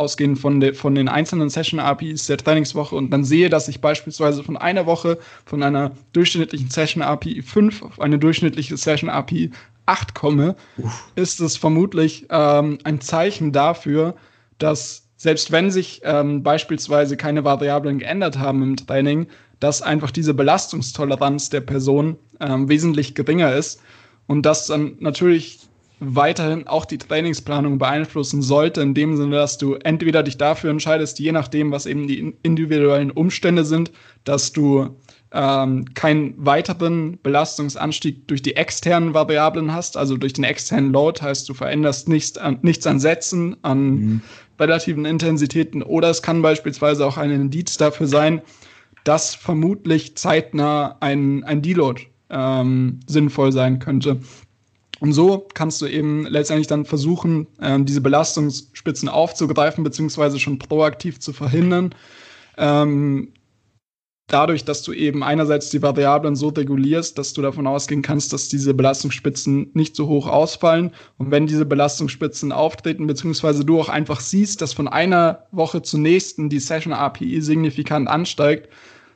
Speaker 2: ausgehend von, de, von den einzelnen Session-APIs der Trainingswoche und dann sehe, dass ich beispielsweise von einer Woche von einer durchschnittlichen Session-API 5 auf eine durchschnittliche Session-API 8 komme, Uff. ist es vermutlich ähm, ein Zeichen dafür, dass selbst wenn sich ähm, beispielsweise keine Variablen geändert haben im Training, dass einfach diese Belastungstoleranz der Person ähm, wesentlich geringer ist und das dann natürlich weiterhin auch die Trainingsplanung beeinflussen sollte, in dem Sinne, dass du entweder dich dafür entscheidest, je nachdem, was eben die individuellen Umstände sind, dass du ähm, keinen weiteren Belastungsanstieg durch die externen Variablen hast, also durch den externen Load, heißt du veränderst nichts an, nichts an Sätzen, an mhm. relativen Intensitäten oder es kann beispielsweise auch ein Indiz dafür sein, dass vermutlich zeitnah ein, ein Deload ähm, sinnvoll sein könnte. Und so kannst du eben letztendlich dann versuchen, ähm, diese Belastungsspitzen aufzugreifen, beziehungsweise schon proaktiv zu verhindern. Ähm, dadurch, dass du eben einerseits die Variablen so regulierst, dass du davon ausgehen kannst, dass diese Belastungsspitzen nicht so hoch ausfallen. Und wenn diese Belastungsspitzen auftreten, beziehungsweise du auch einfach siehst, dass von einer Woche zur nächsten die Session API signifikant ansteigt,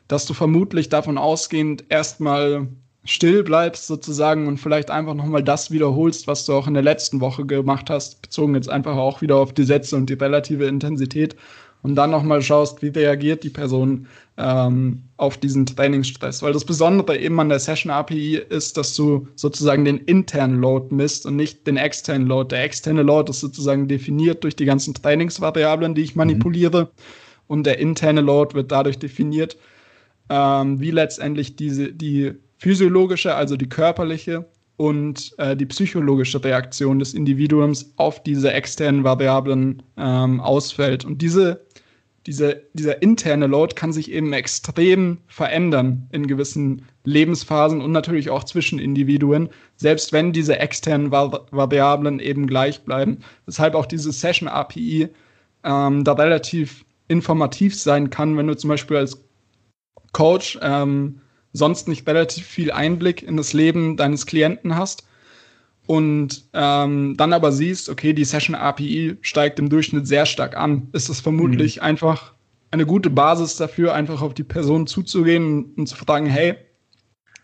Speaker 2: dass du vermutlich davon ausgehend erstmal still bleibst sozusagen und vielleicht einfach nochmal das wiederholst, was du auch in der letzten Woche gemacht hast, bezogen jetzt einfach auch wieder auf die Sätze und die relative Intensität und dann nochmal schaust, wie reagiert die Person ähm, auf diesen Trainingsstress. Weil das Besondere eben an der Session API ist, dass du sozusagen den internen Load misst und nicht den externen Load. Der externe Load ist sozusagen definiert durch die ganzen Trainingsvariablen, die ich manipuliere. Mhm. Und der interne Load wird dadurch definiert, ähm, wie letztendlich diese, die physiologische, also die körperliche und äh, die psychologische Reaktion des Individuums auf diese externen Variablen ähm, ausfällt. Und diese, diese, dieser interne Load kann sich eben extrem verändern in gewissen Lebensphasen und natürlich auch zwischen Individuen, selbst wenn diese externen Vari Variablen eben gleich bleiben. Weshalb auch diese Session API ähm, da relativ informativ sein kann, wenn du zum Beispiel als Coach ähm, sonst nicht relativ viel Einblick in das Leben deines Klienten hast und ähm, dann aber siehst, okay, die Session API steigt im Durchschnitt sehr stark an, ist das vermutlich mhm. einfach eine gute Basis dafür, einfach auf die Person zuzugehen und zu fragen, hey,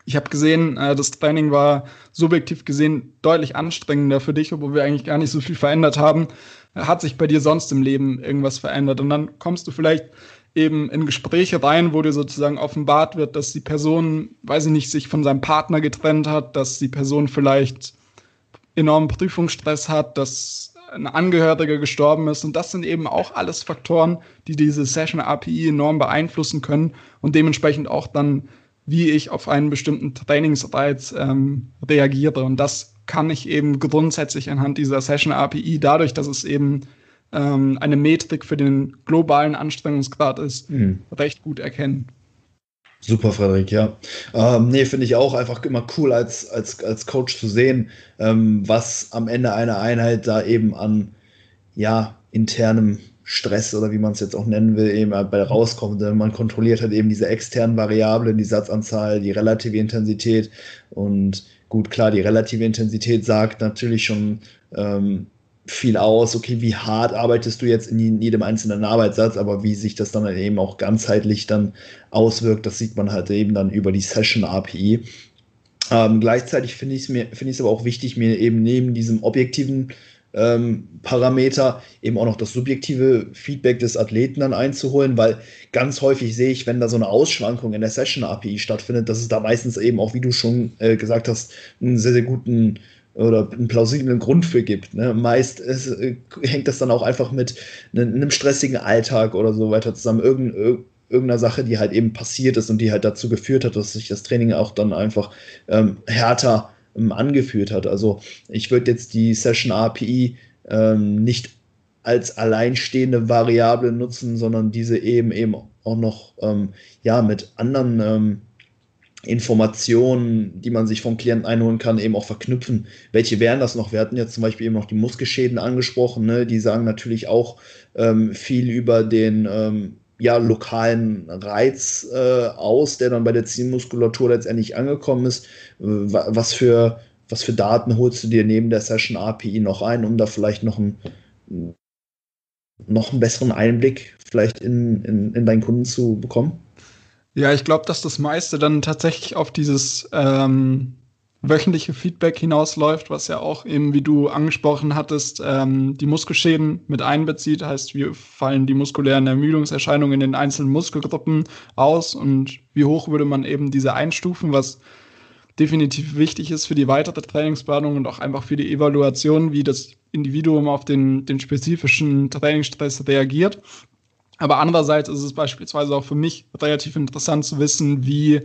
Speaker 2: ich habe gesehen, äh, das Training war subjektiv gesehen deutlich anstrengender für dich, obwohl wir eigentlich gar nicht so viel verändert haben. Hat sich bei dir sonst im Leben irgendwas verändert? Und dann kommst du vielleicht eben in Gespräche rein, wo dir sozusagen offenbart wird, dass die Person, weiß ich nicht, sich von seinem Partner getrennt hat, dass die Person vielleicht enormen Prüfungsstress hat, dass ein Angehöriger gestorben ist. Und das sind eben auch alles Faktoren, die diese Session API enorm beeinflussen können und dementsprechend auch dann, wie ich auf einen bestimmten Trainingsreiz ähm, reagiere. Und das kann ich eben grundsätzlich anhand dieser Session API, dadurch, dass es eben ähm, eine Metrik für den globalen Anstrengungsgrad ist, mhm. recht gut erkennen.
Speaker 1: Super, Frederik, ja. Ähm, nee, finde ich auch einfach immer cool als, als, als Coach zu sehen, ähm, was am Ende einer Einheit da eben an ja, internem Stress oder wie man es jetzt auch nennen will, eben bei rauskommt. Man kontrolliert halt eben diese externen Variablen, die Satzanzahl, die relative Intensität und gut, klar, die relative Intensität sagt natürlich schon, ähm, viel aus, okay, wie hart arbeitest du jetzt in jedem einzelnen Arbeitssatz, aber wie sich das dann eben auch ganzheitlich dann auswirkt, das sieht man halt eben dann über die Session API. Ähm, gleichzeitig finde ich es mir, finde ich es aber auch wichtig, mir eben neben diesem objektiven ähm, Parameter eben auch noch das subjektive Feedback des Athleten dann einzuholen, weil ganz häufig sehe ich, wenn da so eine Ausschwankung in der Session API stattfindet, dass es da meistens eben auch, wie du schon äh, gesagt hast, einen sehr, sehr guten oder einen plausiblen Grund für gibt. Ne? Meist ist, äh, hängt das dann auch einfach mit ne, einem stressigen Alltag oder so weiter zusammen. Irgend, irgendeiner Sache, die halt eben passiert ist und die halt dazu geführt hat, dass sich das Training auch dann einfach ähm, härter ähm, angeführt hat. Also ich würde jetzt die Session API ähm, nicht als alleinstehende Variable nutzen, sondern diese eben eben auch noch ähm, ja mit anderen ähm, Informationen, die man sich vom Klienten einholen kann, eben auch verknüpfen. Welche wären das noch? Wir hatten jetzt zum Beispiel eben noch die Muskelschäden angesprochen. Ne? Die sagen natürlich auch ähm, viel über den ähm, ja, lokalen Reiz äh, aus, der dann bei der Zielmuskulatur letztendlich angekommen ist. Äh, was, für, was für Daten holst du dir neben der Session API noch ein, um da vielleicht noch, ein, noch einen besseren Einblick vielleicht in, in, in deinen Kunden zu bekommen?
Speaker 2: Ja, ich glaube, dass das meiste dann tatsächlich auf dieses ähm, wöchentliche Feedback hinausläuft, was ja auch eben, wie du angesprochen hattest, ähm, die Muskelschäden mit einbezieht. Heißt, wie fallen die muskulären Ermüdungserscheinungen in den einzelnen Muskelgruppen aus und wie hoch würde man eben diese einstufen, was definitiv wichtig ist für die weitere Trainingsplanung und auch einfach für die Evaluation, wie das Individuum auf den, den spezifischen Trainingsstress reagiert. Aber andererseits ist es beispielsweise auch für mich relativ interessant zu wissen, wie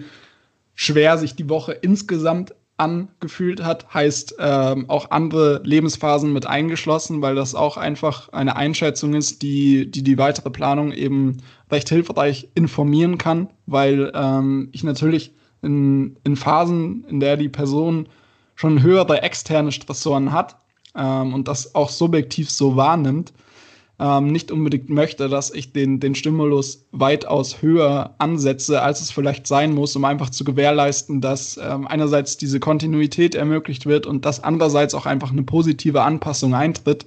Speaker 2: schwer sich die Woche insgesamt angefühlt hat, heißt ähm, auch andere Lebensphasen mit eingeschlossen, weil das auch einfach eine Einschätzung ist, die die, die weitere Planung eben recht hilfreich informieren kann, weil ähm, ich natürlich in, in Phasen, in der die Person schon höhere externe Stressoren hat ähm, und das auch subjektiv so wahrnimmt, ähm, nicht unbedingt möchte, dass ich den, den Stimulus weitaus höher ansetze, als es vielleicht sein muss, um einfach zu gewährleisten, dass ähm, einerseits diese Kontinuität ermöglicht wird und dass andererseits auch einfach eine positive Anpassung eintritt,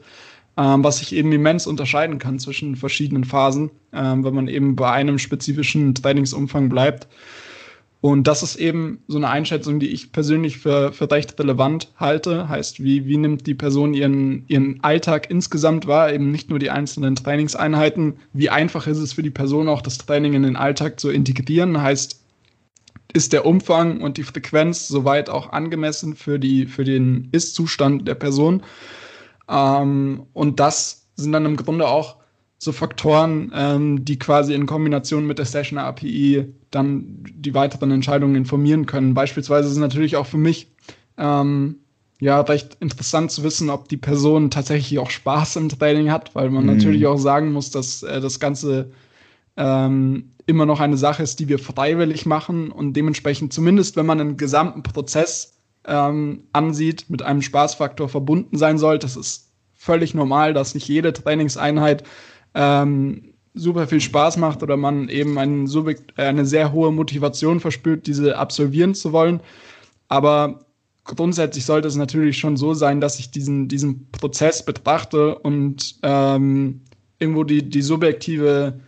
Speaker 2: ähm, was sich eben immens unterscheiden kann zwischen verschiedenen Phasen, ähm, wenn man eben bei einem spezifischen Trainingsumfang bleibt. Und das ist eben so eine Einschätzung, die ich persönlich für, für recht relevant halte. Heißt, wie, wie nimmt die Person ihren, ihren Alltag insgesamt wahr, eben nicht nur die einzelnen Trainingseinheiten. Wie einfach ist es für die Person auch, das Training in den Alltag zu integrieren? Heißt, ist der Umfang und die Frequenz soweit auch angemessen für, die, für den Ist-Zustand der Person? Ähm, und das sind dann im Grunde auch so Faktoren, ähm, die quasi in Kombination mit der Session API dann die weiteren Entscheidungen informieren können. Beispielsweise ist es natürlich auch für mich ähm, ja recht interessant zu wissen, ob die Person tatsächlich auch Spaß im Training hat, weil man mhm. natürlich auch sagen muss, dass äh, das Ganze ähm, immer noch eine Sache ist, die wir freiwillig machen und dementsprechend zumindest, wenn man einen gesamten Prozess ähm, ansieht, mit einem Spaßfaktor verbunden sein sollte. Das ist völlig normal, dass nicht jede Trainingseinheit ähm, super viel Spaß macht oder man eben einen, äh, eine sehr hohe Motivation verspürt, diese absolvieren zu wollen. Aber grundsätzlich sollte es natürlich schon so sein, dass ich diesen, diesen Prozess betrachte und ähm, irgendwo die, die subjektive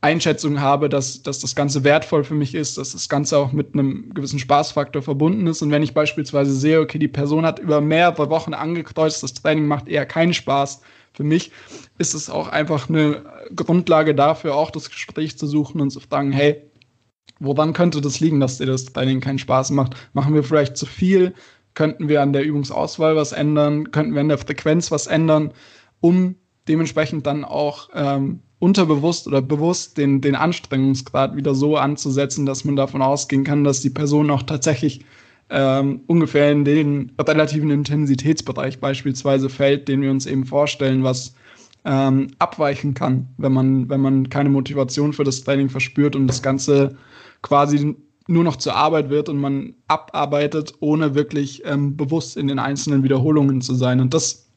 Speaker 2: Einschätzung habe, dass, dass das Ganze wertvoll für mich ist, dass das Ganze auch mit einem gewissen Spaßfaktor verbunden ist. Und wenn ich beispielsweise sehe, okay, die Person hat über mehrere Wochen angekreuzt, das Training macht eher keinen Spaß, für mich ist es auch einfach eine Grundlage dafür, auch das Gespräch zu suchen und zu fragen, hey, woran könnte das liegen, dass dir das Training keinen Spaß macht? Machen wir vielleicht zu viel? Könnten wir an der Übungsauswahl was ändern? Könnten wir an der Frequenz was ändern, um dementsprechend dann auch ähm, unterbewusst oder bewusst den, den Anstrengungsgrad wieder so anzusetzen, dass man davon ausgehen kann, dass die Person auch tatsächlich ähm, ungefähr in den relativen Intensitätsbereich beispielsweise fällt, den wir uns eben vorstellen, was ähm, abweichen kann, wenn man, wenn man keine Motivation für das Training verspürt und das Ganze quasi nur noch zur Arbeit wird und man abarbeitet, ohne wirklich ähm, bewusst in den einzelnen Wiederholungen zu sein. Und das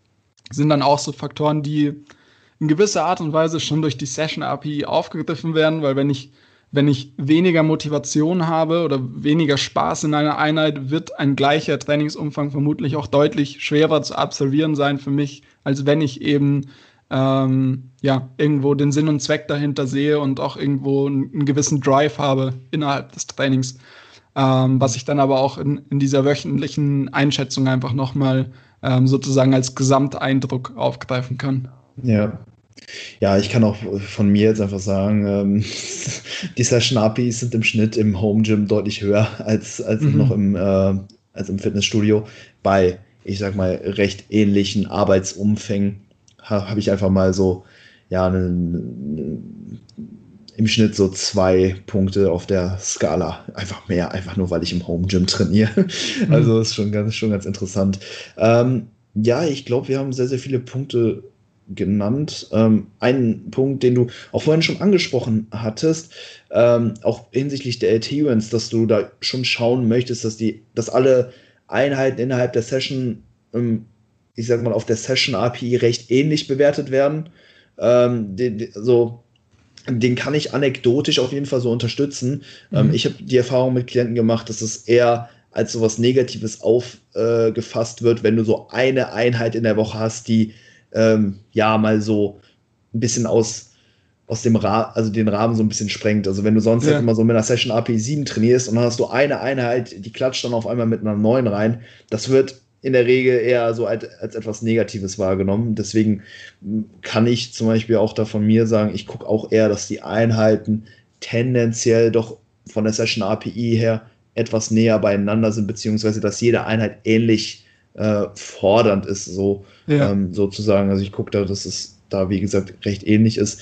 Speaker 2: sind dann auch so Faktoren, die in gewisser Art und Weise schon durch die Session API aufgegriffen werden, weil wenn ich wenn ich weniger Motivation habe oder weniger Spaß in einer Einheit, wird ein gleicher Trainingsumfang vermutlich auch deutlich schwerer zu absolvieren sein für mich, als wenn ich eben ähm, ja, irgendwo den Sinn und Zweck dahinter sehe und auch irgendwo einen, einen gewissen Drive habe innerhalb des Trainings. Ähm, was ich dann aber auch in, in dieser wöchentlichen Einschätzung einfach nochmal ähm, sozusagen als Gesamteindruck aufgreifen kann.
Speaker 1: Ja, ja, ich kann auch von mir jetzt einfach sagen, ähm, *laughs* die Session APIs sind im Schnitt im Home Gym deutlich höher als, als mhm. noch im, äh, als im Fitnessstudio. Bei, ich sag mal, recht ähnlichen Arbeitsumfängen ha, habe ich einfach mal so, ja, ne, ne, im Schnitt so zwei Punkte auf der Skala. Einfach mehr, einfach nur, weil ich im Home Gym trainiere. Mhm. Also ist schon ganz, schon ganz interessant. Ähm, ja, ich glaube, wir haben sehr, sehr viele Punkte genannt. Ähm, einen Punkt, den du auch vorhin schon angesprochen hattest, ähm, auch hinsichtlich der Adherence, dass du da schon schauen möchtest, dass die, dass alle Einheiten innerhalb der Session, ähm, ich sag mal, auf der Session API recht ähnlich bewertet werden. Ähm, den, den, so, den kann ich anekdotisch auf jeden Fall so unterstützen. Ähm, mhm. ich habe die Erfahrung mit Klienten gemacht, dass es eher als so was Negatives aufgefasst äh, wird, wenn du so eine Einheit in der Woche hast, die ähm, ja mal so ein bisschen aus aus dem Rahmen, also den Rahmen so ein bisschen sprengt. Also wenn du sonst ja. halt immer so mit einer Session API 7 trainierst und dann hast du eine Einheit, die klatscht dann auf einmal mit einer 9 rein, das wird in der Regel eher so als, als etwas Negatives wahrgenommen. Deswegen kann ich zum Beispiel auch da von mir sagen, ich gucke auch eher, dass die Einheiten tendenziell doch von der Session API her etwas näher beieinander sind, beziehungsweise dass jede Einheit ähnlich äh, fordernd ist, so ja. ähm, sozusagen. Also ich gucke da, dass es da, wie gesagt, recht ähnlich ist.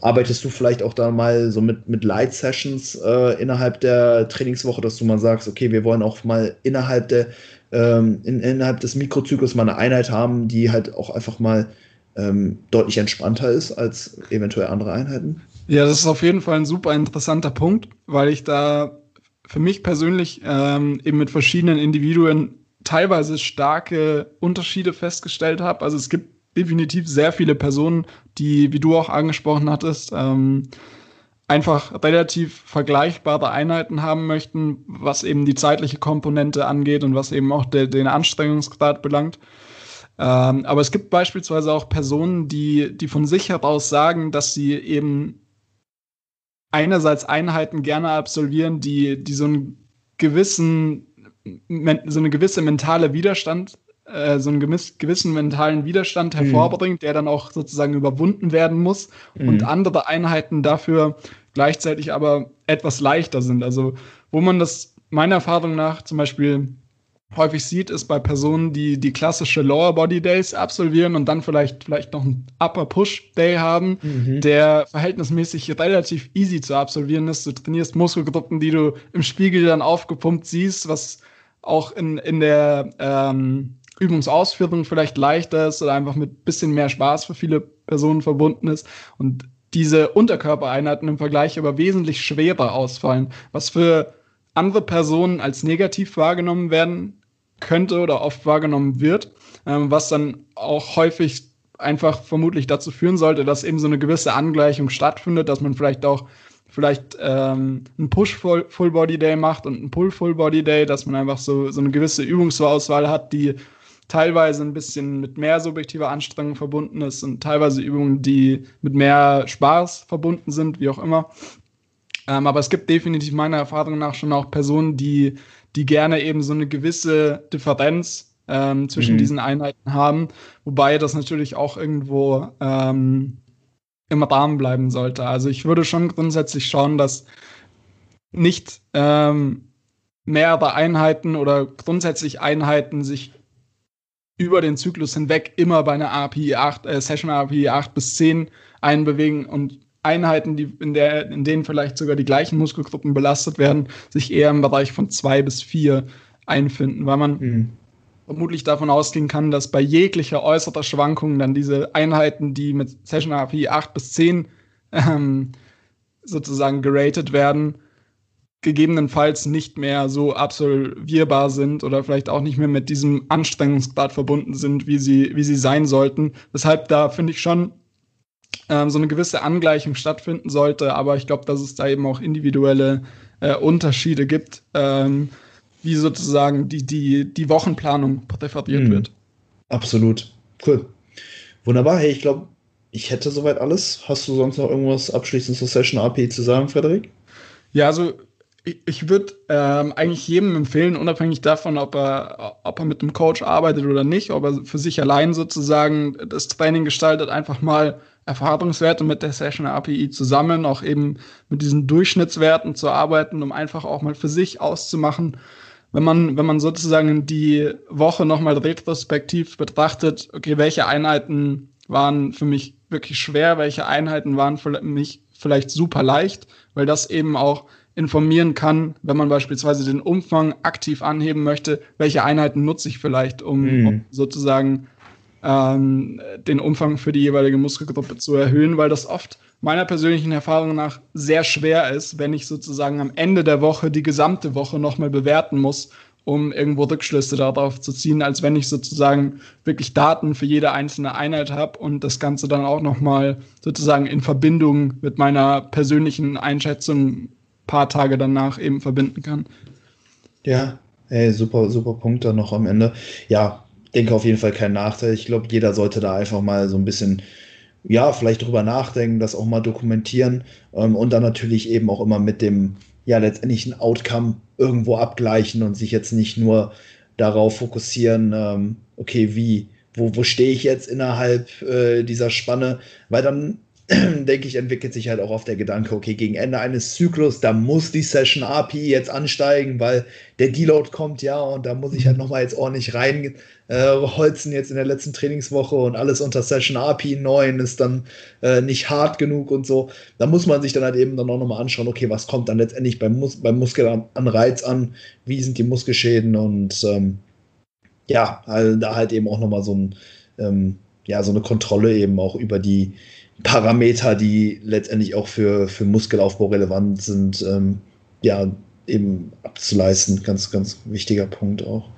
Speaker 1: Arbeitest du vielleicht auch da mal so mit, mit Light-Sessions äh, innerhalb der Trainingswoche, dass du mal sagst, okay, wir wollen auch mal innerhalb der ähm, in, innerhalb des Mikrozyklus mal eine Einheit haben, die halt auch einfach mal ähm, deutlich entspannter ist als eventuell andere Einheiten?
Speaker 2: Ja, das ist auf jeden Fall ein super interessanter Punkt, weil ich da für mich persönlich ähm, eben mit verschiedenen Individuen teilweise starke Unterschiede festgestellt habe. Also es gibt definitiv sehr viele Personen, die, wie du auch angesprochen hattest, ähm, einfach relativ vergleichbare Einheiten haben möchten, was eben die zeitliche Komponente angeht und was eben auch de, den Anstrengungsgrad belangt. Ähm, aber es gibt beispielsweise auch Personen, die, die von sich heraus sagen, dass sie eben einerseits Einheiten gerne absolvieren, die, die so einen gewissen, so eine gewisse mentale Widerstand äh, so einen gewissen mentalen Widerstand mhm. hervorbringt, mhm. der dann auch sozusagen überwunden werden muss mhm. und andere Einheiten dafür gleichzeitig aber etwas leichter sind. Also wo man das meiner Erfahrung nach zum Beispiel häufig sieht, ist bei Personen, die die klassische Lower Body Days absolvieren und dann vielleicht, vielleicht noch einen Upper Push Day haben, mhm. der verhältnismäßig relativ easy zu absolvieren ist. Du trainierst Muskelgruppen, die du im Spiegel dann aufgepumpt siehst, was auch in, in der ähm, Übungsausführung vielleicht leichter ist oder einfach mit bisschen mehr Spaß für viele Personen verbunden ist und diese Unterkörpereinheiten im Vergleich aber wesentlich schwerer ausfallen, was für andere Personen als negativ wahrgenommen werden könnte oder oft wahrgenommen wird, ähm, was dann auch häufig einfach vermutlich dazu führen sollte, dass eben so eine gewisse Angleichung stattfindet, dass man vielleicht auch vielleicht ähm, einen Push Full, Body Day macht und einen Pull Full Body Day, dass man einfach so, so eine gewisse Übungsauswahl hat, die teilweise ein bisschen mit mehr subjektiver Anstrengung verbunden ist und teilweise Übungen, die mit mehr Spaß verbunden sind, wie auch immer. Ähm, aber es gibt definitiv meiner Erfahrung nach schon auch Personen, die, die gerne eben so eine gewisse Differenz ähm, zwischen mhm. diesen Einheiten haben, wobei das natürlich auch irgendwo ähm, im Rahmen bleiben sollte. Also ich würde schon grundsätzlich schauen, dass nicht ähm, mehrere Einheiten oder grundsätzlich Einheiten sich über den Zyklus hinweg immer bei einer API 8, äh, Session API 8 bis 10 einbewegen und Einheiten, die in, der, in denen vielleicht sogar die gleichen Muskelgruppen belastet werden, sich eher im Bereich von 2 bis 4 einfinden, weil man mhm. Vermutlich davon ausgehen kann, dass bei jeglicher äußerer Schwankung dann diese Einheiten, die mit Session API 8 bis 10 ähm, sozusagen geratet werden, gegebenenfalls nicht mehr so absolvierbar sind oder vielleicht auch nicht mehr mit diesem Anstrengungsgrad verbunden sind, wie sie, wie sie sein sollten. Weshalb da finde ich schon ähm, so eine gewisse Angleichung stattfinden sollte, aber ich glaube, dass es da eben auch individuelle äh, Unterschiede gibt, ähm, wie sozusagen die, die, die Wochenplanung präferiert mhm. wird.
Speaker 1: Absolut. Cool. Wunderbar. Hey, ich glaube, ich hätte soweit alles. Hast du sonst noch irgendwas abschließend zur Session AP zu sagen, Frederik?
Speaker 2: Ja, also ich, würde ähm, eigentlich jedem empfehlen, unabhängig davon, ob er, ob er mit einem Coach arbeitet oder nicht, ob er für sich allein sozusagen das Training gestaltet, einfach mal Erfahrungswerte mit der Session API zu sammeln, auch eben mit diesen Durchschnittswerten zu arbeiten, um einfach auch mal für sich auszumachen, wenn man, wenn man sozusagen die Woche nochmal retrospektiv betrachtet, okay, welche Einheiten waren für mich wirklich schwer, welche Einheiten waren für mich vielleicht super leicht, weil das eben auch informieren kann, wenn man beispielsweise den Umfang aktiv anheben möchte, welche Einheiten nutze ich vielleicht, um, mhm. um sozusagen ähm, den Umfang für die jeweilige Muskelgruppe zu erhöhen, weil das oft meiner persönlichen Erfahrung nach sehr schwer ist, wenn ich sozusagen am Ende der Woche die gesamte Woche nochmal bewerten muss, um irgendwo Rückschlüsse darauf zu ziehen, als wenn ich sozusagen wirklich Daten für jede einzelne Einheit habe und das Ganze dann auch nochmal sozusagen in Verbindung mit meiner persönlichen Einschätzung paar Tage danach eben verbinden kann.
Speaker 1: Ja, ey, super, super Punkt dann noch am Ende. Ja, denke auf jeden Fall kein Nachteil. Ich glaube, jeder sollte da einfach mal so ein bisschen ja, vielleicht drüber nachdenken, das auch mal dokumentieren ähm, und dann natürlich eben auch immer mit dem, ja, letztendlichen Outcome irgendwo abgleichen und sich jetzt nicht nur darauf fokussieren, ähm, okay, wie, wo, wo stehe ich jetzt innerhalb äh, dieser Spanne, weil dann *clears throat* denke ich, entwickelt sich halt auch oft der Gedanke, okay, gegen Ende eines Zyklus, da muss die Session API jetzt ansteigen, weil der Deload kommt, ja, und da muss ich halt nochmal jetzt ordentlich rein äh, holzen jetzt in der letzten Trainingswoche und alles unter Session API 9 ist dann äh, nicht hart genug und so. Da muss man sich dann halt eben dann auch nochmal anschauen, okay, was kommt dann letztendlich beim, Mus beim Muskelanreiz an, wie sind die Muskelschäden und ähm, ja, also da halt eben auch nochmal so ein, ähm, ja, so eine Kontrolle eben auch über die Parameter, die letztendlich auch für, für Muskelaufbau relevant sind, ähm, ja, eben abzuleisten. Ganz, ganz wichtiger Punkt auch.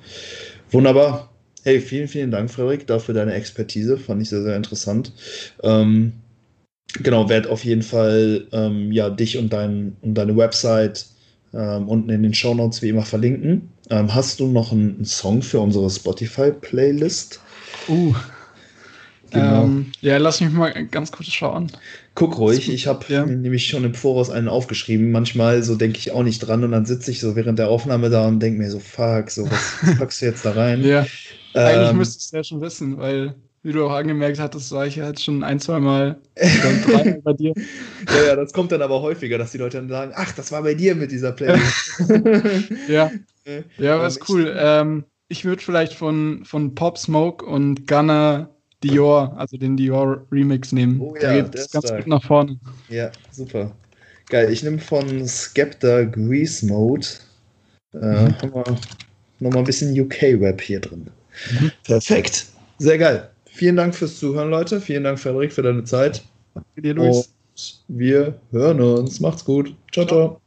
Speaker 1: Wunderbar. Hey, vielen, vielen Dank, Frederik, dafür deine Expertise. Fand ich sehr, sehr interessant. Ähm, genau, werde auf jeden Fall ähm, ja, dich und, dein, und deine Website ähm, unten in den Show Notes wie immer verlinken. Ähm, hast du noch einen, einen Song für unsere Spotify-Playlist?
Speaker 2: Uh, Genau. Ähm, ja, lass mich mal ganz kurz schauen.
Speaker 1: Guck ruhig, ich habe ja. nämlich schon im Voraus einen aufgeschrieben. Manchmal so denke ich auch nicht dran und dann sitze ich so während der Aufnahme da und denke mir so, fuck, so was *laughs* packst du jetzt da rein?
Speaker 2: ja. Ähm, Eigentlich müsstest du es ja schon wissen, weil, wie du auch angemerkt hattest, war ich ja jetzt schon ein, zwei Mal
Speaker 1: drei *laughs* bei dir. Ja, ja, das kommt dann aber häufiger, dass die Leute dann sagen, ach, das war bei dir mit dieser Playlist. *laughs*
Speaker 2: ja. Ja, was ähm, cool. Ähm, ich würde vielleicht von, von Pop Smoke und Gunner Dior, also den Dior Remix nehmen. Oh ja, der geht ganz gut nach vorne.
Speaker 1: Ja, super. Geil, ich nehme von Skepta Grease Mode. Äh, mhm. Wir nochmal ein bisschen UK-Rap hier drin. Mhm. Perfekt. Sehr geil. Vielen Dank fürs Zuhören, Leute. Vielen Dank, Frederik, für deine Zeit. Danke dir, Luis. Und wir hören uns. Macht's gut. ciao. ciao. ciao.